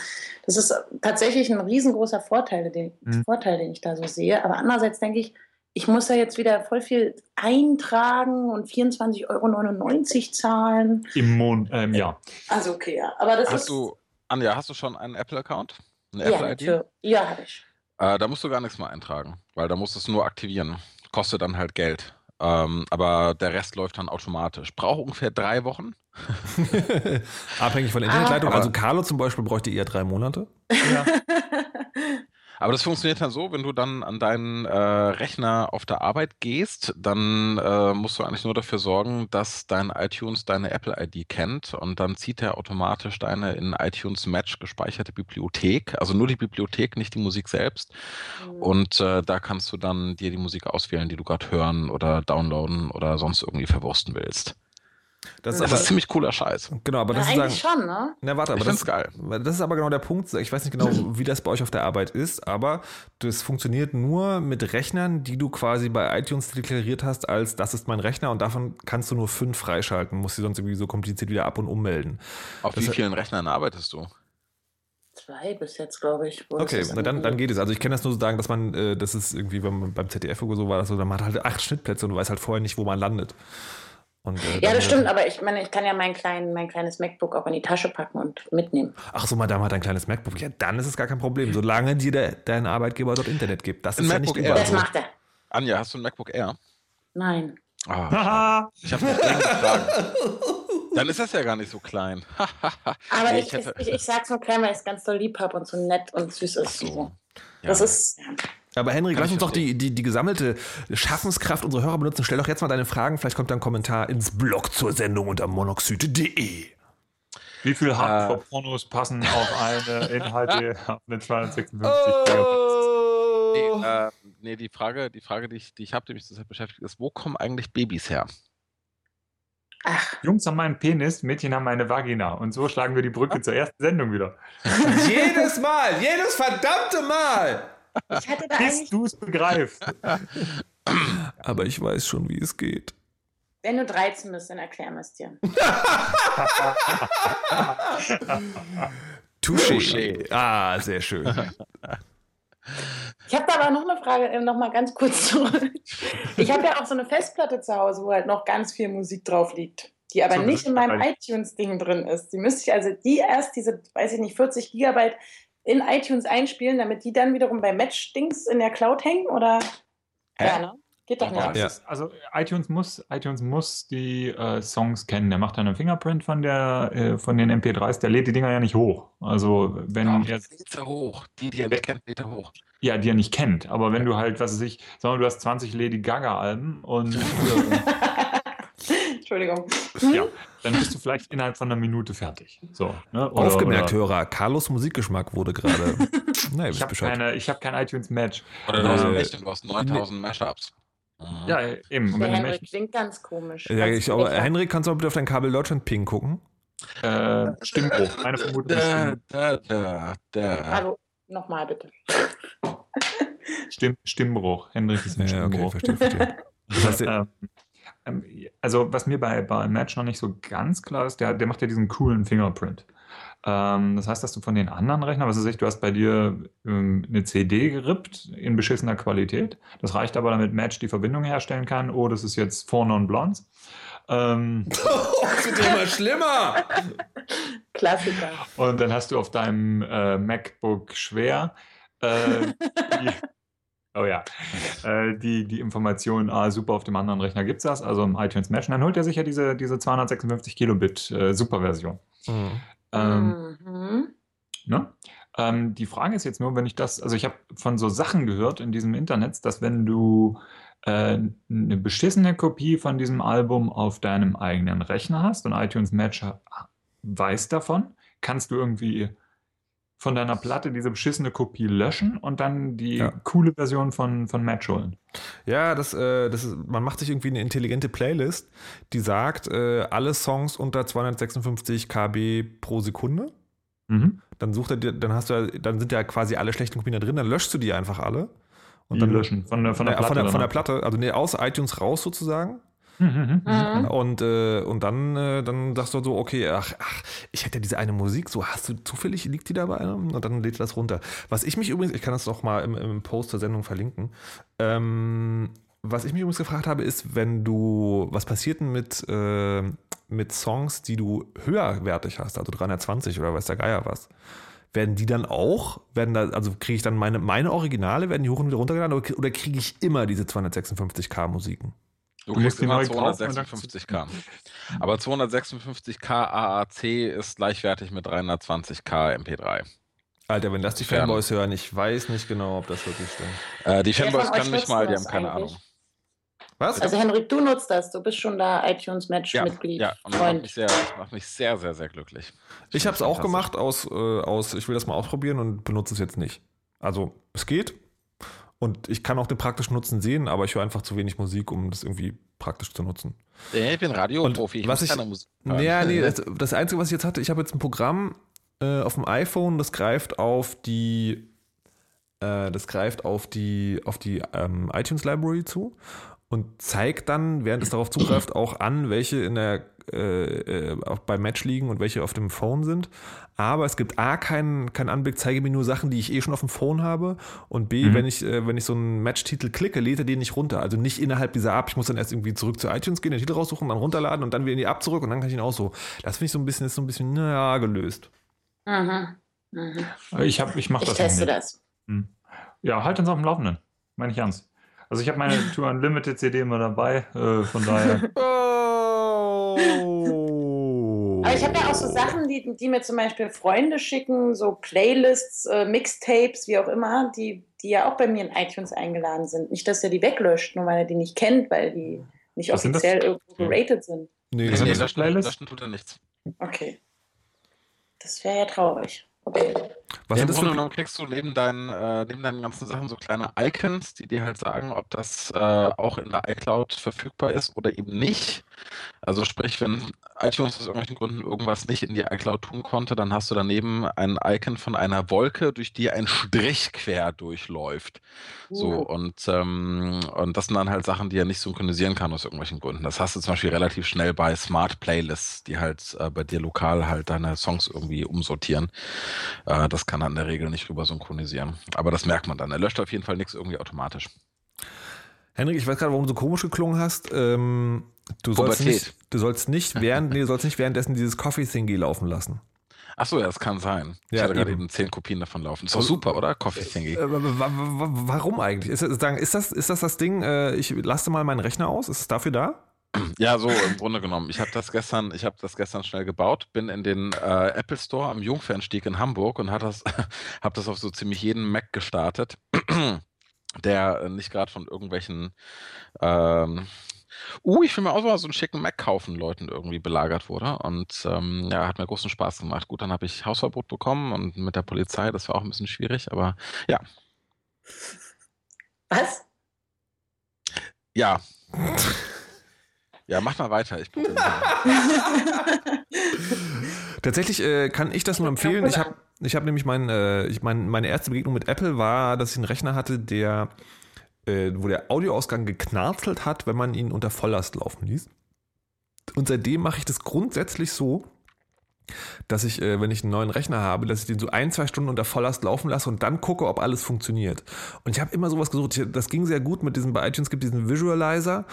Das ist tatsächlich ein riesengroßer Vorteil, den, Mhm. Vorteil, den ich da so sehe. Aber andererseits denke ich, ich muss da jetzt wieder voll viel eintragen und 24,99 Euro zahlen. Im Mond, ähm, ja. Also okay, ja. Aber das Hast ist. du, Anja, hast du schon einen Apple-Account? Eine ja, Apple-ID? natürlich. Ja, habe ich. Äh, da musst du gar nichts mehr eintragen, weil da musst du es nur aktivieren. Kostet dann halt Geld. Ähm, aber der Rest läuft dann automatisch. Braucht ungefähr drei Wochen. <laughs> Abhängig von der Internetleitung. Ah. also Carlo zum Beispiel bräuchte eher drei Monate. <laughs> ja. <laughs> Aber das funktioniert dann so, wenn du dann an deinen äh, Rechner auf der Arbeit gehst, dann äh, musst du eigentlich nur dafür sorgen, dass dein iTunes deine Apple-ID kennt und dann zieht er automatisch deine in iTunes Match gespeicherte Bibliothek, also nur die Bibliothek, nicht die Musik selbst. Und äh, da kannst du dann dir die Musik auswählen, die du gerade hören oder downloaden oder sonst irgendwie verwursten willst. Das ist Das aber, ist ziemlich cooler Scheiß. genau, aber ja, das ist eigentlich sagen, schon, ne? Na, warte, aber Ich das, geil. das ist aber genau der Punkt. Ich weiß nicht genau, <laughs> wie das bei euch auf der Arbeit ist, aber das funktioniert nur mit Rechnern, die du quasi bei iTunes deklariert hast, als das ist mein Rechner und davon kannst du nur fünf freischalten, musst sie sonst irgendwie so kompliziert wieder ab- und ummelden. Auf Das- wie vielen Rechnern arbeitest du? Zwei bis jetzt, glaube ich. Wo Okay, na dann, dann geht es. Also ich kenne das nur so sagen, dass man, äh, das ist irgendwie beim, beim ZDF oder so war das so, man hat halt acht Schnittplätze und du weißt halt vorher nicht, wo man landet. Und, äh, Ja, das stimmt, aber ich meine, ich kann ja mein, klein, mein kleines MacBook auch in die Tasche packen und mitnehmen. Ach so, Madame hat ein kleines MacBook. Ja, dann ist es gar kein Problem, solange dir der, dein Arbeitgeber dort Internet gibt. Das Ein ist ja nicht MacBook überall. Das macht er. Anja, hast du ein MacBook Air? Nein. Ah, <laughs> Haha. ich habe noch dringend gefragt. Dann ist das ja gar nicht so klein. <laughs> Aber Nee, ich, ich hätte- ich, ich sag's nur klein, weil ich es ganz doll lieb habe und so nett und süß ist. So. Ja. Das ist. Ja. Aber Henrik, lass uns doch die, die, die gesammelte Schaffenskraft unserer Hörer benutzen. Stell doch jetzt mal deine Fragen. Vielleicht kommt da ein Kommentar ins Blog zur Sendung unter monoxide.de. Wie viel Äh. Hardcore-Pornos passen auf eine <laughs> Inhalte auf eine 256 Gigabyte? Nee, Oh. äh, nee, die Frage, die Frage, die ich, die ich habe, die mich deshalb beschäftigt, ist, wo kommen eigentlich Babys her? Ach, Jungs haben einen Penis, Mädchen haben eine Vagina. Und so schlagen wir die Brücke zur ersten Sendung wieder. jedes Mal, jedes verdammte Mal. Ich hatte da Bis eigentlich. du es begreifst. Aber ich weiß schon, wie es geht. Wenn du 13 bist, dann erklär mir es dir. <laughs> Touché. Touché. Ah, sehr schön. Ich habe da aber noch eine Frage, ähm, noch mal ganz kurz zurück. Ich habe ja auch so eine Festplatte zu Hause, wo halt noch ganz viel Musik drauf liegt, die aber So, nicht in meinem iTunes-Ding drin ist. Die müsste ich also die erst, diese, weiß ich nicht, 40 Gigabyte in iTunes einspielen, damit die dann wiederum bei Match-Dings in der Cloud hängen? Oder? Hä? Ja, ne? Geht doch nicht. Ja. Also iTunes muss, iTunes muss die äh, Songs kennen. Der macht dann einen Fingerprint von der äh, von den MP3s. Der lädt die Dinger ja nicht hoch. Also wenn Ach, er Meter hoch. Die, die er nicht kennt, Meter hoch. ja die er nicht kennt. Aber wenn du halt, was weiß ich, sagen wir, du hast 20 Lady Gaga Alben und <laughs> Entschuldigung. ja, dann bist du vielleicht innerhalb von einer Minute fertig. So. Ne? Oder- Aufgemerkt, oder- Hörer, Carlos Musikgeschmack wurde gerade. <laughs> Na, ihr Ich wisst habe Bescheid. keine, ich habe kein iTunes Match. Oder du hast, Äh, echt, du hast 9000 Mashups. Mhm. Ja, eben. Und Der Henrik klingt ganz komisch. Ja, ich, aber. Henrik, kannst du mal bitte auf dein Kabel Deutschland Ping gucken? äh, Stimmbruch. Meine Vermutung ist Da, da, da, da. Hallo, nochmal bitte. Stimm, Stimmbruch. Henrik ist ein Ja, okay, Stimmbruch. verstehe, verstehe. <laughs> Das heißt, ähm, also, was mir bei, bei Match noch nicht so ganz klar ist, der, der macht ja diesen coolen Fingerprint. Ähm, das heißt, dass du von den anderen Rechnern, was weiß ich, du hast bei dir ähm, eine CD gerippt in beschissener Qualität. Das reicht aber, damit Match die Verbindung herstellen kann. Oh, das ist jetzt Four Non Blondes. Ähm, <laughs> das wird immer schlimmer. Klassiker. und dann hast du auf deinem äh, MacBook schwer äh, die, <laughs> oh ja, <laughs> äh, die, die Information, ah, super, auf dem anderen Rechner gibt es das, also im iTunes Match. Und dann holt er sich ja diese, diese 256 Kilobit äh, Superversion. Mhm. Ähm, Mhm. Ne? Ähm, die Frage ist jetzt nur, wenn ich das, also ich habe von so Sachen gehört in diesem Internet, dass wenn du äh, eine beschissene Kopie von diesem Album auf deinem eigenen Rechner hast und iTunes Match weiß davon, kannst du irgendwie von deiner Platte diese beschissene Kopie löschen und dann die Ja. coole Version von, von Match holen. Ja, das, äh, das ist, man macht sich irgendwie eine intelligente Playlist, die sagt, äh, alle Songs unter 256 KB pro Sekunde. Mhm. Dann sucht er dir, dann hast du ja, dann sind ja quasi alle schlechten Kopien da drin, dann löschst du die einfach alle. Und Die dann löschen von der, von der äh, Platte. von, der, von der. Platte, also nee, aus iTunes raus sozusagen. Mhm, mhm, mhm. Mhm. Und, äh, und dann, äh, dann sagst du so, okay, ach, ach, ich hätte ja diese eine Musik, so hast du zufällig, liegt die da bei einem? Und dann lädt das runter. Was ich mich übrigens, ich kann das auch mal im, im Post der Sendung verlinken, ähm, was ich mich übrigens gefragt habe, ist, wenn du, was passiert denn mit, äh, mit Songs, die du höherwertig hast, also 320 oder weiß der Geier was? Werden die dann auch, werden da, also kriege ich dann meine, meine Originale, werden die hoch und wieder runtergeladen oder, oder kriege ich immer diese 256k Musiken? Du, Du musst kriegst die immer neu kaufen und dann- 256k. Aber 256k AAC ist gleichwertig mit 320k MP3. Alter, wenn das die. Fanboys hören, ich weiß nicht genau, ob das wirklich stimmt. Äh, die Fanboys können mich mal, die haben keine eigentlich? Ahnung. Was? Also Henrik, du nutzt das. Du bist schon da iTunes Ja, ja, und das macht mich, Freund. sehr, das macht mich sehr, sehr, sehr glücklich. Ich habe es auch gemacht aus, äh, aus, ich will das mal ausprobieren und benutze es jetzt nicht. Also, es geht. Und ich kann auch den praktischen Nutzen sehen, aber ich höre einfach zu wenig Musik, um das irgendwie praktisch zu nutzen. Ich bin Radioprofi, ich was muss ich- keine Musik hören. Nee, das, das Einzige, was ich jetzt hatte, ich habe jetzt ein Programm äh, auf dem iPhone, das greift auf die, äh, das greift auf die, auf die ähm, iTunes Library zu und zeigt dann, während es darauf zugreift, auch an, welche in der äh, äh, auch bei Match liegen und welche auf dem Phone sind. Aber es gibt A, keinen kein Anblick, zeige mir nur Sachen, die ich eh schon auf dem Phone habe. Und B, Mhm. wenn ich, äh, wenn ich so einen Match-Titel klicke, lädt er den nicht runter. Also nicht innerhalb dieser App. Ich muss dann erst irgendwie zurück zu iTunes gehen, den Titel raussuchen, dann runterladen und dann wieder in die App zurück und dann kann ich ihn auch so. Das finde ich so ein bisschen, ist so ein bisschen, naja, gelöst. Mhm. Mhm. Ich, hab- ich mache Ich das noch teste nicht. das. Ja, halt uns auf dem Laufenden. Meine ich ernst. Also ich habe meine <laughs> Tour Unlimited CD immer dabei, äh, von daher. <laughs> Oh. Aber ich habe ja auch so Sachen, die, die mir zum Beispiel Freunde schicken, so Playlists, äh, Mixtapes, wie auch immer, die, die ja auch bei mir in iTunes eingeladen sind. Nicht, dass er die weglöscht, nur weil er die nicht kennt, weil die nicht Was offiziell irgendwo geratet sind. Nee, Nee, das nee, löschen, Playlist? löschen tut er nichts. Okay. Das wäre ja traurig. Okay. Was ja, Im Grunde genommen kriegst du neben deinen, äh, neben deinen ganzen Sachen so kleine Icons, die dir halt sagen, ob das äh, auch in der iCloud verfügbar ist oder eben nicht. Also sprich, wenn iTunes aus irgendwelchen Gründen irgendwas nicht in die iCloud tun konnte, dann hast du daneben ein Icon von einer Wolke, durch die ein Strich quer durchläuft. So, Uh. und, ähm, und das sind dann halt Sachen, die er nicht synchronisieren kann aus irgendwelchen Gründen. Das hast du zum Beispiel relativ schnell bei Smart Playlists, die halt äh, bei dir lokal halt deine Songs irgendwie umsortieren. Äh, das kann er in der Regel nicht rüber synchronisieren. Aber das merkt man dann. Er löscht auf jeden Fall nichts irgendwie automatisch. Henrik, ich weiß gerade, warum du so komisch geklungen hast. Ähm, du, sollst nicht, du sollst nicht während, nee, du sollst nicht währenddessen dieses Coffee-Thingy laufen lassen. Achso, ja, das kann sein. Ich Ja, hatte gerade eben. eben zehn Kopien davon laufen. Ist doch super, oder? Coffee Thingy. Äh, wa- wa- wa- warum eigentlich? Ist, ist, das, ist das das Ding, äh, ich lasse mal meinen Rechner aus? Ist es dafür da? Ja, so im Grunde genommen. Ich habe das gestern, ich habe das gestern schnell gebaut, bin in den äh, Apple Store am Jungfernstieg in Hamburg und hat das, <laughs> habe das auf so ziemlich jeden Mac gestartet, <clears throat> der nicht gerade von irgendwelchen ähm, Uh, ich will mir auch mal so einen schicken Mac kaufen, Leuten irgendwie belagert wurde. Und ähm, ja, hat mir großen Spaß gemacht. Gut, dann habe ich Hausverbot bekommen und mit der Polizei, das war auch ein bisschen schwierig, aber ja, Was? ja. <laughs> Ja, mach mal weiter. Ich <laughs> Tatsächlich äh, kann ich das nur empfehlen. Ich habe ich hab nämlich mein, äh, ich mein, meine erste Begegnung mit Apple war, dass ich einen Rechner hatte, der, äh, wo der Audioausgang geknarzelt hat, wenn man ihn unter Volllast laufen ließ. Und seitdem mache ich das grundsätzlich so, dass ich, äh, wenn ich einen neuen Rechner habe, dass ich den so ein, zwei Stunden unter Volllast laufen lasse und dann gucke, ob alles funktioniert. Und ich habe immer sowas gesucht. Ich, das ging sehr gut mit diesem, bei iTunes gibt diesen Visualizer,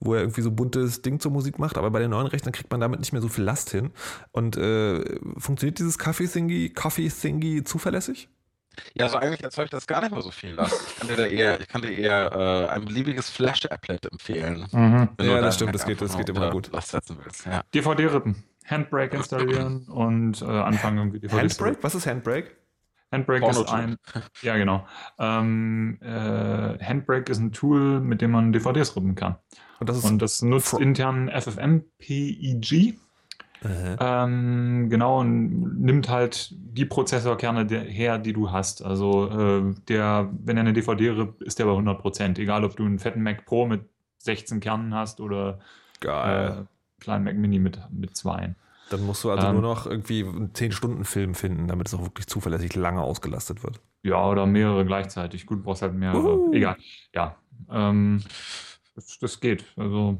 wo er irgendwie so buntes Ding zur Musik macht, aber bei den neuen Rechnern kriegt man damit nicht mehr so viel Last hin. Und äh, funktioniert dieses Coffee-Thingy Coffee -Thingy zuverlässig? Ja, also eigentlich erzeugt das gar nicht mehr so viel Last. Ich kann dir da eher, ich kann dir eher äh, ein beliebiges Flash-Applet empfehlen. Mhm. Ja, das stimmt, Mac das geht- das geht immer unter gut. Last setzen willst. Ja. DVD-Rippen. Handbrake installieren <clears throat> und äh, anfangen irgendwie DVDs zu Handbrake? Was ist Handbrake? Handbrake ist ein, ja genau. Ähm, äh, Handbrake ist ein Tool, mit dem man DVDs rippen kann. Und das, und das nutzt intern FFmpeg. Ähm, genau, und nimmt halt die Prozessorkerne her, die du hast. Also äh, der, wenn er eine DVD rippt, ist der bei 100%. Egal, ob du einen fetten Mac Pro mit 16 Kernen hast oder. Äh, kleinen Mac Mini mit, mit zwei. Dann musst du also ähm, nur noch irgendwie einen 10-Stunden-Film finden, damit es auch wirklich zuverlässig lange ausgelastet wird. Ja, oder mehrere gleichzeitig. Gut, brauchst halt mehrere. Uhu. Egal. Ja. Ähm, das, das geht. Also,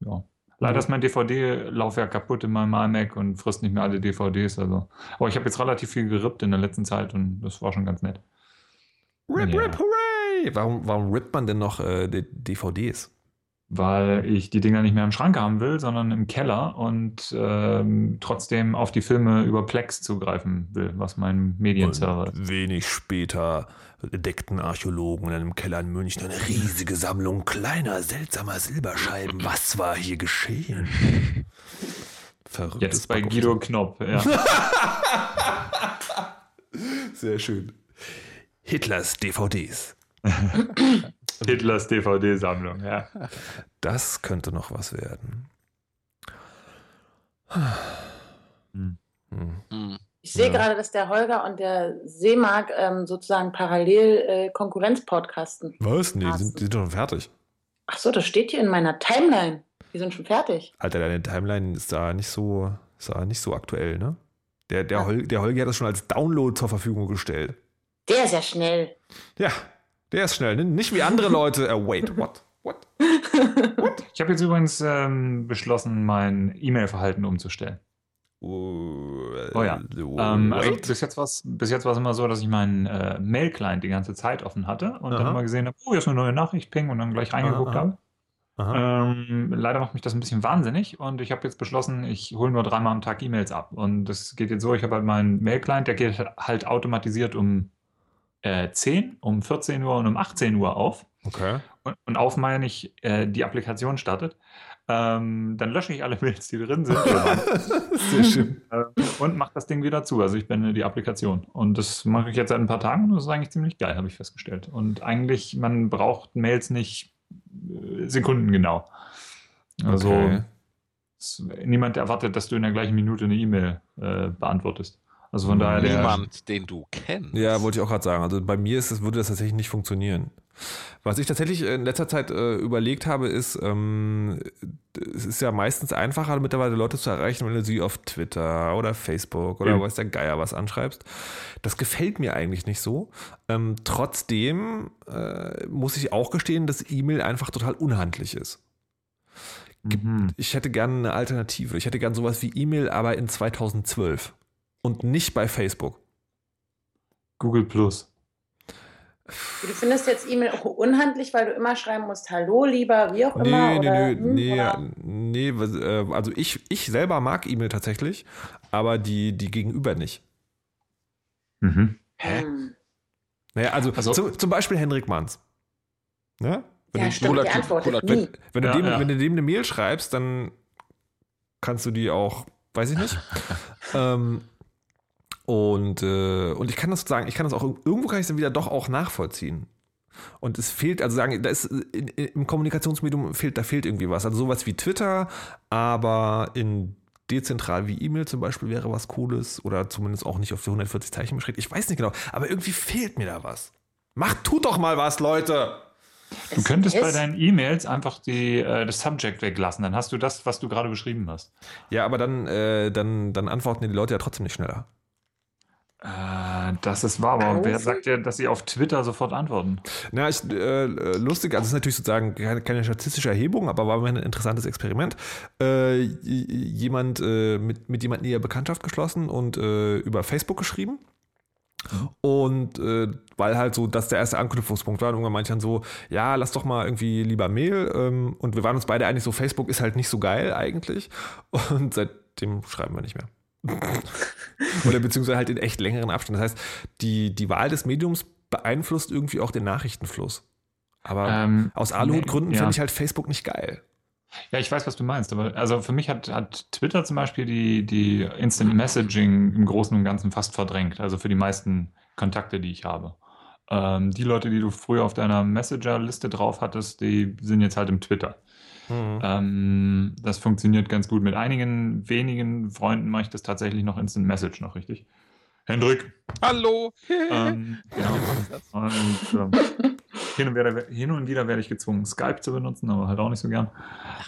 ja. Leider ist mein DVD-Laufwerk kaputt in meinem iMac und frisst nicht mehr alle DVDs. Also. Aber ich habe jetzt relativ viel gerippt in der letzten Zeit und das war schon ganz nett. Rip, ja. rip, hooray! Warum, warum rippt man denn noch äh, DVDs? Weil ich die Dinger nicht mehr im Schrank haben will, sondern im Keller und ähm, trotzdem auf die Filme über Plex zugreifen will, was mein Medienserver ist. Wenig später entdeckten Archäologen in einem Keller in München eine riesige Sammlung kleiner, seltsamer Silberscheiben. Was war hier geschehen? Verrückt. Jetzt bei Guido Knopp, ja. <laughs> Sehr schön. Hitlers DVDs. <laughs> Hitlers DVD-Sammlung, ja. Das könnte noch was werden. Hm. Hm. Ich sehe ja. gerade, dass der Holger und der Seemark ähm, sozusagen parallel äh, Konkurrenz-Podcasten. Was? Nee, die sind, die sind schon fertig. Ach so, das steht hier in meiner Timeline. Die sind schon fertig. Alter, deine Timeline ist da nicht so, ist da nicht so aktuell, ne? Der, der, ja. Hol, der Holger hat das schon als Download zur Verfügung gestellt. Der ist ja schnell. Ja, der ist schnell. Ne? Nicht wie andere Leute. Uh, wait, <laughs> what? What? what? Ich habe jetzt übrigens ähm, beschlossen, mein E-Mail-Verhalten umzustellen. Uh, oh ja. Ähm, also bis jetzt war es immer so, dass ich meinen äh, Mail-Client die ganze Zeit offen hatte und aha. dann immer gesehen habe, oh, hier ist eine neue Nachricht, ping, und dann gleich reingeguckt habe. Ähm, leider macht mich das ein bisschen wahnsinnig und ich habe jetzt beschlossen, ich hole nur dreimal am Tag E-Mails ab. Und das geht jetzt so, ich habe halt meinen Mail-Client, der geht halt automatisiert um äh, 10, um 14 Uhr und um 18 Uhr auf. Okay. Und, und auf meine ich, äh, die Applikation startet. Ähm, dann lösche ich alle Mails, die drin sind. <laughs> Sehr schön. Äh, und mache das Ding wieder zu. Also ich beende die Applikation. Und das mache ich jetzt seit ein paar Tagen und das ist eigentlich ziemlich geil, habe ich festgestellt. Und eigentlich, man braucht Mails nicht äh, sekundengenau. Also okay. niemand erwartet, dass du in der gleichen Minute eine E-Mail äh, beantwortest. Also von daher. Niemand, den du kennst. Ja, wollte ich auch gerade sagen. Also bei mir ist das, würde das tatsächlich nicht funktionieren. Was ich tatsächlich in letzter Zeit äh, überlegt habe, ist, ähm, es ist ja meistens einfacher, mittlerweile Leute zu erreichen, wenn du sie auf Twitter oder Facebook oder mhm. weiß der Geier was anschreibst. Das gefällt mir eigentlich nicht so. Ähm, trotzdem äh, muss ich auch gestehen, dass E-Mail einfach total unhandlich ist. Mhm. Ich hätte gerne eine Alternative. Ich hätte gerne sowas wie E-Mail, aber in 2012 und nicht bei Facebook. Google Plus. Du findest jetzt E-Mail auch unhandlich, weil du immer schreiben musst, hallo, lieber, wie auch nee, immer? Nee, oder, nee, hm, nee, nee, äh, also ich, ich selber mag E-Mail tatsächlich, aber die, die Gegenüber nicht. Mhm. Hä? Hm. Naja, also, also zu, zum Beispiel Henrik Manns. Ne? Wenn ja, stimmt, die Antwort wenn, wenn, du ja, dem, ja. wenn du dem eine Mail schreibst, dann kannst du die auch, weiß ich nicht. <laughs> ähm, und, äh, und ich kann das sagen, ich kann das auch, irgendwo kann ich es dann wieder doch auch nachvollziehen. Und es fehlt, also sagen, da ist in, im Kommunikationsmedium fehlt, da fehlt irgendwie was. Also sowas wie Twitter, aber in dezentral wie E-Mail zum Beispiel wäre was Cooles oder zumindest auch nicht auf die 140 Zeichen beschränkt. Ich weiß nicht genau, aber irgendwie fehlt mir da was. Macht, tut doch mal was, Leute! Du könntest bei deinen E-Mails einfach die, äh, das Subject weglassen, dann hast du das, was du gerade beschrieben hast. Ja, aber dann, äh, dann, dann antworten die Leute ja trotzdem nicht schneller. Äh, das ist wahr, aber wer sagt dir, dass sie auf Twitter sofort antworten? Na, ich, äh, lustig, also es ist natürlich sozusagen keine, keine, statistische Erhebung, aber war mir ein interessantes Experiment. Äh, jemand äh, mit, mit jemandem eher Bekanntschaft geschlossen und äh, über Facebook geschrieben. Und äh, weil halt so, dass der erste Anknüpfungspunkt war, und irgendwann meinte dann so, ja, lass doch mal irgendwie lieber Mail. Ähm, und wir waren uns beide einig, so Facebook ist halt nicht so geil eigentlich. Und seitdem schreiben wir nicht mehr. Oder beziehungsweise halt in echt längeren Abständen. Das heißt, die, die Wahl des Mediums beeinflusst irgendwie auch den Nachrichtenfluss. Aber ähm, aus Aluhutgründen ja. finde ich halt Facebook nicht geil. Ja, ich weiß, was du meinst. Aber also für mich hat, hat Twitter zum Beispiel die, die Instant Messaging im Großen und Ganzen fast verdrängt. Also für die meisten Kontakte, die ich habe. Ähm, die Leute, die du früher auf deiner Messenger-Liste drauf hattest, die sind jetzt halt im Twitter. Mhm. Ähm, das funktioniert ganz gut. Mit einigen wenigen Freunden mache ich das tatsächlich noch Instant Message noch, richtig? Hendrik. Hallo. Ähm, <laughs> genau. Und, ähm, hin, und wieder, hin, und wieder, werde ich gezwungen, Skype zu benutzen, aber halt auch nicht so gern.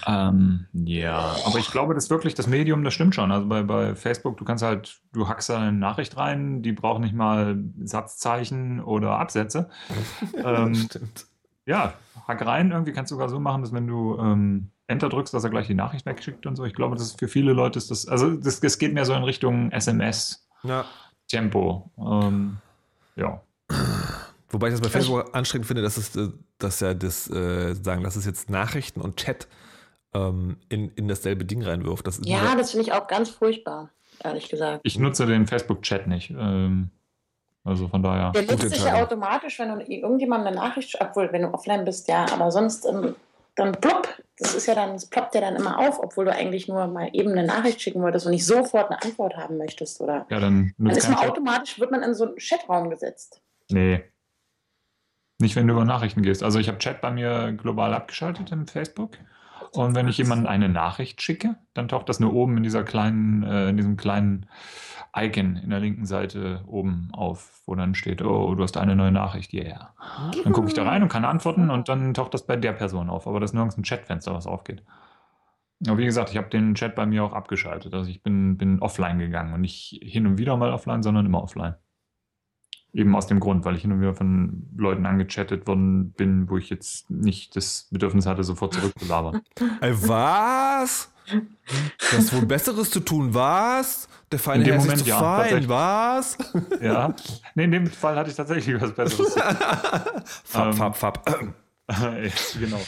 Ähm, ja, aber ich glaube, das wirklich, das Medium, das stimmt schon. Also bei, bei Facebook, du kannst halt, du hackst da eine Nachricht rein, die braucht nicht mal Satzzeichen oder Absätze. <laughs> ähm, stimmt. Ja, hack rein. Irgendwie kannst du sogar so machen, dass wenn du ähm, Enter drückst, dass er gleich die Nachricht wegschickt und so. Ich glaube, das ist für viele Leute ist das, also das, das geht mehr so in Richtung SMS. Ja. Tempo. Ähm, ja. Wobei ich das bei Facebook anstrengend finde, dass es, äh, dass ja das äh, sagen, dass es jetzt Nachrichten und Chat ähm, in, in dasselbe Ding reinwirft. Das ja, das finde ich auch ganz furchtbar, ehrlich gesagt. Ich nutze den Facebook-Chat nicht. Ähm, also von daher. Der nutzt sich ja automatisch, wenn du irgendjemandem eine Nachricht, obwohl wenn du offline bist, ja, aber sonst ähm, dann plopp, das ist ja dann, es ploppt ja dann immer auf, obwohl du eigentlich nur mal eben eine Nachricht schicken wolltest und nicht sofort eine Antwort haben möchtest, oder? Ja, dann, dann ist man automatisch, wird man in so einen Chatraum gesetzt. Nee. Nicht, wenn du über Nachrichten gehst. Also ich habe Chat bei mir global abgeschaltet im Facebook. Und wenn ich jemandem eine Nachricht schicke, dann taucht das nur oben in dieser kleinen, äh, in diesem kleinen Icon in der linken Seite oben auf, wo dann steht, oh, du hast eine neue Nachricht, yeah. Dann gucke ich da rein und kann antworten und dann taucht das bei der Person auf. Aber das ist nirgends ein Chatfenster, was aufgeht. Aber wie gesagt, ich habe den Chat bei mir auch abgeschaltet. Also ich bin, bin offline gegangen und nicht hin und wieder mal offline, sondern immer offline. Eben aus dem Grund, weil ich hin und wieder von Leuten angechattet worden bin, wo ich jetzt nicht das Bedürfnis hatte, sofort zurückzulabern. <laughs> Ey, was? Du hast wohl Besseres zu tun, was? Der feine Herr Moment, ist ja, fein, was? <laughs> Ja. Nee, in dem Fall hatte ich tatsächlich was Besseres. <laughs> fab, ähm, fab, fab. genau.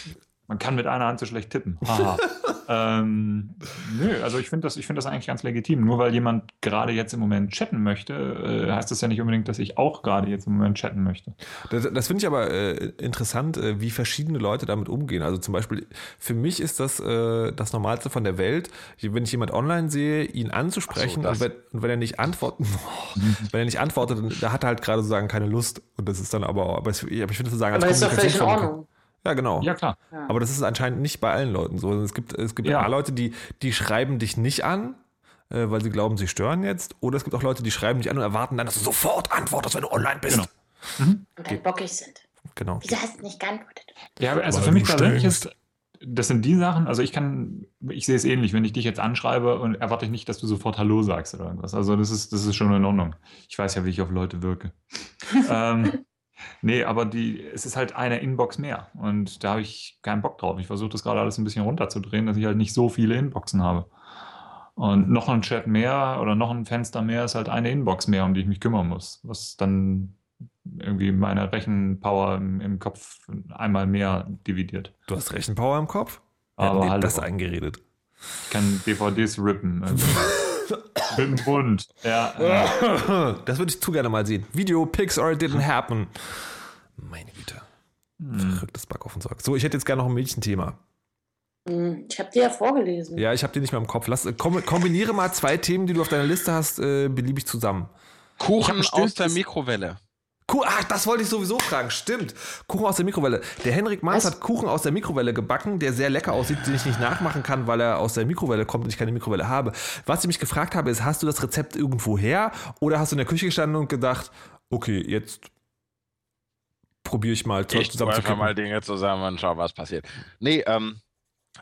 Man kann mit einer Hand so schlecht tippen. <laughs> ähm, nö, also ich finde das, find das eigentlich ganz legitim. Nur weil jemand gerade jetzt im Moment chatten möchte, äh, heißt das ja nicht unbedingt, dass ich auch gerade jetzt im Moment chatten möchte. Das, das finde ich aber äh, interessant, äh, wie verschiedene Leute damit umgehen. Also zum Beispiel, für mich ist das äh, das Normalste von der Welt, wenn ich jemand online sehe, ihn anzusprechen so, und, wenn, und, wenn, er nicht antworten, <laughs> wenn er nicht antwortet, da hat er halt gerade sozusagen keine Lust. Und das ist dann aber, aber ich, ich finde zu sagen, als aber ist doch völlig in Ordnung. Ja, genau. Ja, klar. Aber das ist anscheinend nicht bei allen Leuten so. Es gibt, es gibt ja. Leute, die, die schreiben dich nicht an, äh, weil sie glauben, sie stören jetzt. Oder es gibt auch Leute, die schreiben dich an und erwarten dann, dass du sofort antwortest, wenn du online bist. Genau. Mhm. Und dann bockig sind. Genau. Wieso hast du nicht geantwortet? Ja, also weil für mich persönlich ist, das sind die Sachen, also ich kann, ich sehe es ähnlich, wenn ich dich jetzt anschreibe und erwarte ich nicht, dass du sofort Hallo sagst oder irgendwas. Also das ist, das ist schon in Ordnung. Ich weiß ja, wie ich auf Leute wirke. <laughs> ähm, Nee, aber die, es ist halt eine Inbox mehr. Und da habe ich keinen Bock drauf. Ich versuche das gerade alles ein bisschen runterzudrehen, dass ich halt nicht so viele Inboxen habe. Und noch ein Chat mehr oder noch ein Fenster mehr ist halt eine Inbox mehr, um die ich mich kümmern muss. Was dann irgendwie meine Rechenpower im, im Kopf einmal mehr dividiert. Du hast Rechenpower im Kopf? Aber hallo. das eingeredet. Ich kann DVDs rippen. <laughs> Mit dem Bund. Ja. <laughs> Das würde ich zu gerne mal sehen. Video, Pics or it didn't happen. Meine Güte. Hm. Verrücktes Back auf den Sack. So, ich hätte jetzt gerne noch ein Mädchenthema. Hm, ich habe dir ja vorgelesen. Ja, ich habe dir nicht mehr im Kopf. Lass, kombiniere mal zwei Themen, die du auf deiner Liste hast, äh, beliebig zusammen. Kuchen aus der Mikrowelle. Ach, das wollte ich sowieso fragen. Stimmt. Kuchen aus der Mikrowelle. Der Henrik Manns hat Kuchen aus der Mikrowelle gebacken, der sehr lecker aussieht, den ich nicht nachmachen kann, weil er aus der Mikrowelle kommt und ich keine Mikrowelle habe. Was ich mich gefragt habe, ist, hast du das Rezept irgendwo her oder hast du in der Küche gestanden und gedacht, okay, jetzt probiere ich mal ich zusammen einfach mal Dinge zusammen und schau, was passiert. Nee, ähm,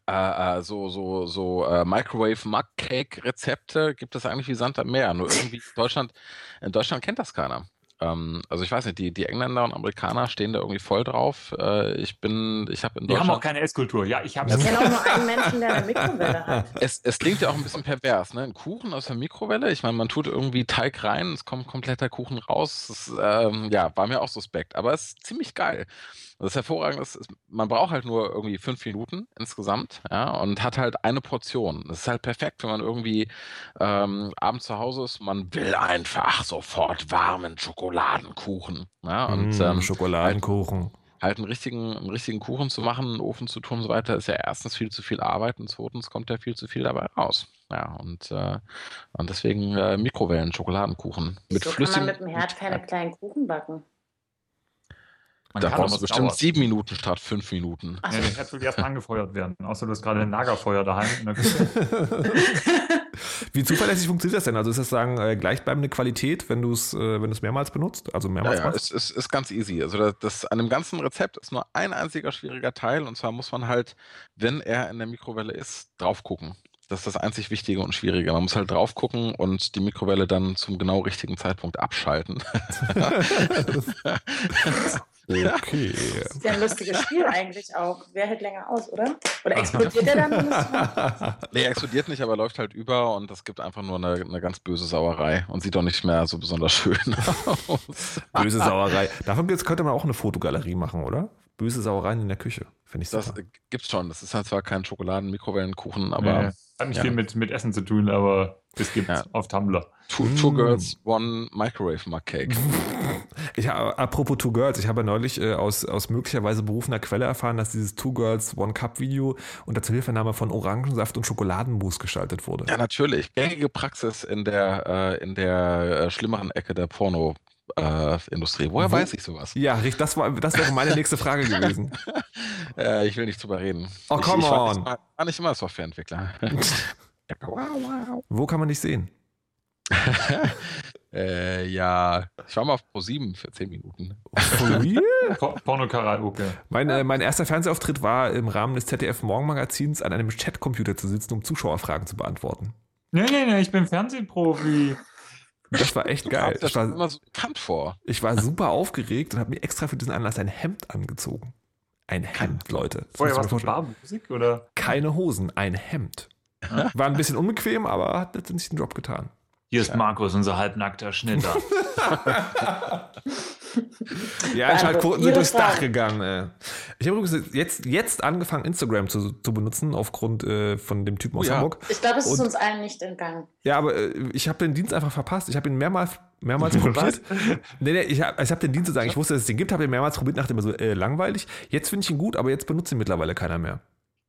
äh, äh, so, so, so äh, Microwave Mug Cake Rezepte gibt es eigentlich wie Sand am Meer. Nur irgendwie Deutschland, in Deutschland kennt das keiner. Ähm, also ich weiß nicht, die, die Engländer und Amerikaner stehen da irgendwie voll drauf. Äh, ich bin, ich habe in Deutschland. Wir haben auch keine Esskultur. Ja, ich habe. Ich kenne auch nur einen Menschen, der eine Mikrowelle hat. <laughs> Es, es klingt ja auch ein bisschen pervers, ne? Ein Kuchen aus der Mikrowelle. Ich meine, man tut irgendwie Teig rein, es kommt kompletter Kuchen raus. Das, ähm, ja, war mir auch suspekt, aber es ist ziemlich geil. Das Hervorragende ist, man braucht halt nur irgendwie fünf Minuten insgesamt, ja, und hat halt eine Portion. Das ist halt perfekt, wenn man irgendwie ähm, abends zu Hause ist. Man will einfach sofort warmen Schokoladenkuchen. Ja, und, mm, ähm, Schokoladenkuchen. halt einen richtigen, einen richtigen Kuchen zu machen, einen Ofen zu tun und so weiter, ist ja erstens viel zu viel Arbeit und zweitens kommt ja viel zu viel dabei raus. Ja, und, äh, und deswegen äh, Mikrowellen-Schokoladenkuchen. Mit Wieso kann man flüssigem. mit dem Herd keine kleinen Kuchen backen? Man Da brauchst du es bestimmt dauert. sieben Minuten statt fünf Minuten. Ach Ja, so. der Herd will erstmal angefeuert werden. Außer du hast gerade ein Lagerfeuer daheim in der Küche. Wie zuverlässig funktioniert das denn? Also ist das sagen äh, gleichbleibende Qualität, wenn du es äh, wenn du es mehrmals benutzt? Also Ja, mehrmals ja, machst? es ist, ist ganz easy. Also das, das an dem ganzen Rezept ist nur ein einziger schwieriger Teil und zwar muss man halt, wenn er in der Mikrowelle ist, drauf gucken. Das ist das einzig Wichtige und Schwierige. Man muss halt drauf gucken und die Mikrowelle dann zum genau richtigen Zeitpunkt abschalten. <laughs> <laughs> Okay. Das ist ja ein lustiges Spiel eigentlich auch. Wer hält länger aus, oder? Oder <laughs> explodiert der dann? nee, explodiert nicht, aber läuft halt über und das gibt einfach nur eine, eine ganz böse Sauerei und sieht doch nicht mehr so besonders schön aus. Böse Sauerei. Davon könnte man auch eine Fotogalerie machen, oder? Böse Sauereien in der Küche. Finde ich Das super. gibt's schon. Das ist halt zwar kein Schokoladen-Mikrowellenkuchen, aber Nee, hat nicht ja. viel mit, mit Essen zu tun, aber das gibt's Ja. auf Tumblr. two, two Mm. Girls, One Microwave Mug Cake. <laughs> Ich, apropos Two Girls, ich habe neulich äh, aus, aus möglicherweise berufener Quelle erfahren, dass dieses Two Girls One Cup Video unter Zuhilfenahme von Orangensaft und Schokoladenmus gestaltet wurde. Ja, natürlich. Gängige Praxis in der, äh, in der äh, schlimmeren Ecke der Porno-Industrie. Woher Wo- weiß ich sowas? Ja, richtig, das, war, das wäre meine nächste Frage gewesen. <laughs> Äh, ich will nicht drüber reden. Oh, ich, come ich war on. nicht, immer, war nicht immer Softwareentwickler. Wo kann man dich sehen? <laughs> äh, ja, ich war mal auf Pro7 für 10 Minuten. For real? Po- Porno-Karaoke. Mein, äh, mein erster Fernsehauftritt war im Rahmen des ZDF Morgenmagazins an einem Chatcomputer zu sitzen, um Zuschauerfragen zu beantworten. Nee, nee, nee, ich bin Fernsehprofi. Das war echt Du geil. das Ich war, immer so bekannt vor. ich war super aufgeregt und habe mir extra für diesen Anlass ein Hemd angezogen. Ein Hemd, Leute. Das Vorher warst du. Barmusik oder? Keine Hosen, ein Hemd. War ein bisschen unbequem, aber hat letztendlich den Job getan. Hier ist Markus, unser halbnackter Schnitter. <laughs> <laughs> <laughs> Die Einschaltquoten sind durchs Dach gegangen. Äh. Ich habe übrigens jetzt, jetzt angefangen, Instagram zu, zu benutzen, aufgrund äh, von dem Typen aus Oh ja. Hamburg. Ich glaube, es ist Und- uns allen nicht entgangen. Ja, aber äh, ich habe den Dienst einfach verpasst. Ich habe ihn mehrmals, mehrmals <laughs> probiert. Nee, nee, ich habe ich hab den Dienst zu sagen, ich wusste, dass es den gibt, habe ihn mehrmals probiert, dachte immer so, äh, langweilig. Jetzt finde ich ihn gut, aber jetzt benutzt ihn mittlerweile keiner mehr.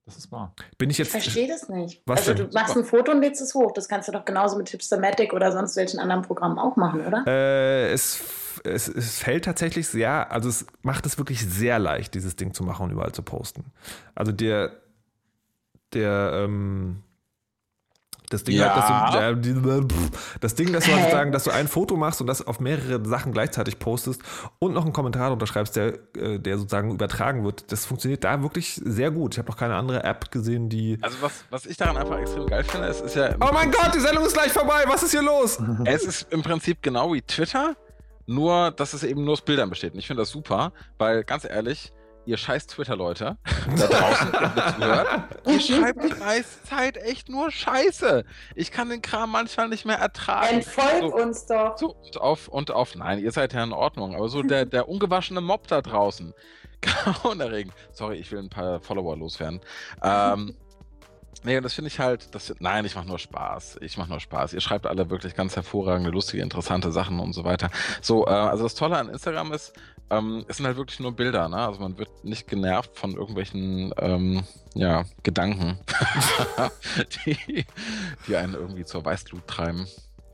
Das ist wahr. Bin ich Ich jetzt. verstehe das nicht. Was also denn? du machst ein Foto und lädst es hoch. Das kannst du doch genauso mit Hipstamatic oder sonst welchen anderen Programmen auch machen, oder? Äh, es, es, es fällt tatsächlich sehr, also es macht es wirklich sehr leicht, dieses Ding zu machen und überall zu posten. Also der, der, ähm, das Ding, Ja. halt, dass du, pff, das Ding, dass du halt sagen, dass du ein Foto machst und das auf mehrere Sachen gleichzeitig postest und noch einen Kommentar unterschreibst, der, äh, der sozusagen übertragen wird, das funktioniert da wirklich sehr gut. Ich habe noch keine andere App gesehen, die. Also was, was ich daran einfach extrem geil finde, es ist ja, Oh mein Gott, die Sendung ist gleich vorbei. Was ist hier los? <laughs> es ist im Prinzip genau wie Twitter, nur dass es eben nur aus Bildern besteht. Und ich finde das super, weil ganz ehrlich, ihr scheiß Twitter-Leute <laughs> da draußen, die <laughs> ihr schreibt die meiste Zeit echt nur Scheiße. Ich kann den Kram manchmal nicht mehr ertragen. Entfolg So. uns doch. So, und auf, und auf, nein, ihr seid ja in Ordnung, aber so der, <laughs> der ungewaschene Mob da draußen. Grauenerregend. Sorry, ich will ein paar Follower loswerden. Ähm, nee, das finde ich halt, das, nein, ich mache nur Spaß. Ich mache nur Spaß. Ihr schreibt alle wirklich ganz hervorragende, lustige, interessante Sachen und so weiter. So, äh, also das Tolle an Instagram ist, ähm, es sind halt wirklich nur Bilder, ne? Also man wird nicht genervt von irgendwelchen, ähm, ja, Gedanken, <laughs> die, die einen irgendwie zur Weißglut treiben.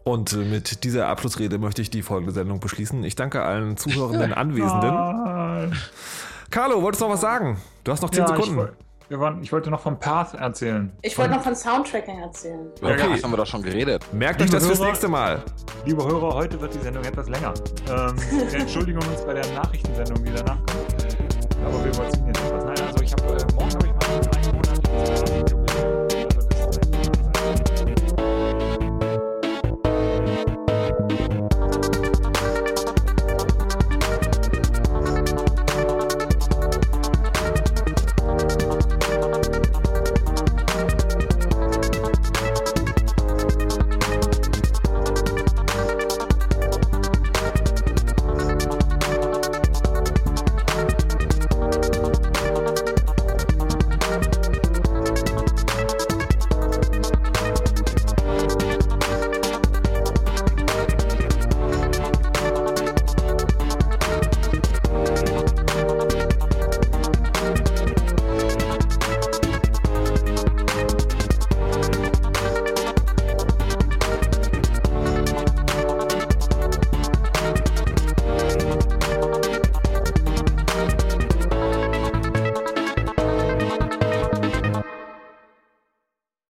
Und äh, mit dieser Abschlussrede möchte ich die folgende Sendung beschließen. Ich danke allen zuhörenden <laughs> Anwesenden. Carlo, wolltest du noch was sagen? Du hast noch 10 Ja, ich, Sekunden. Wir waren, ich wollte noch vom Path erzählen. Ich wollte noch von Soundtracking erzählen. Über Okay. das haben wir doch schon geredet. Merkt euch das fürs Hörer- nächste Mal. Liebe Hörer, heute wird die Sendung etwas länger. Ähm, wir <laughs> entschuldigen uns bei der Nachrichtensendung, die danach kommt. Aber wir wollten es Ihnen jetzt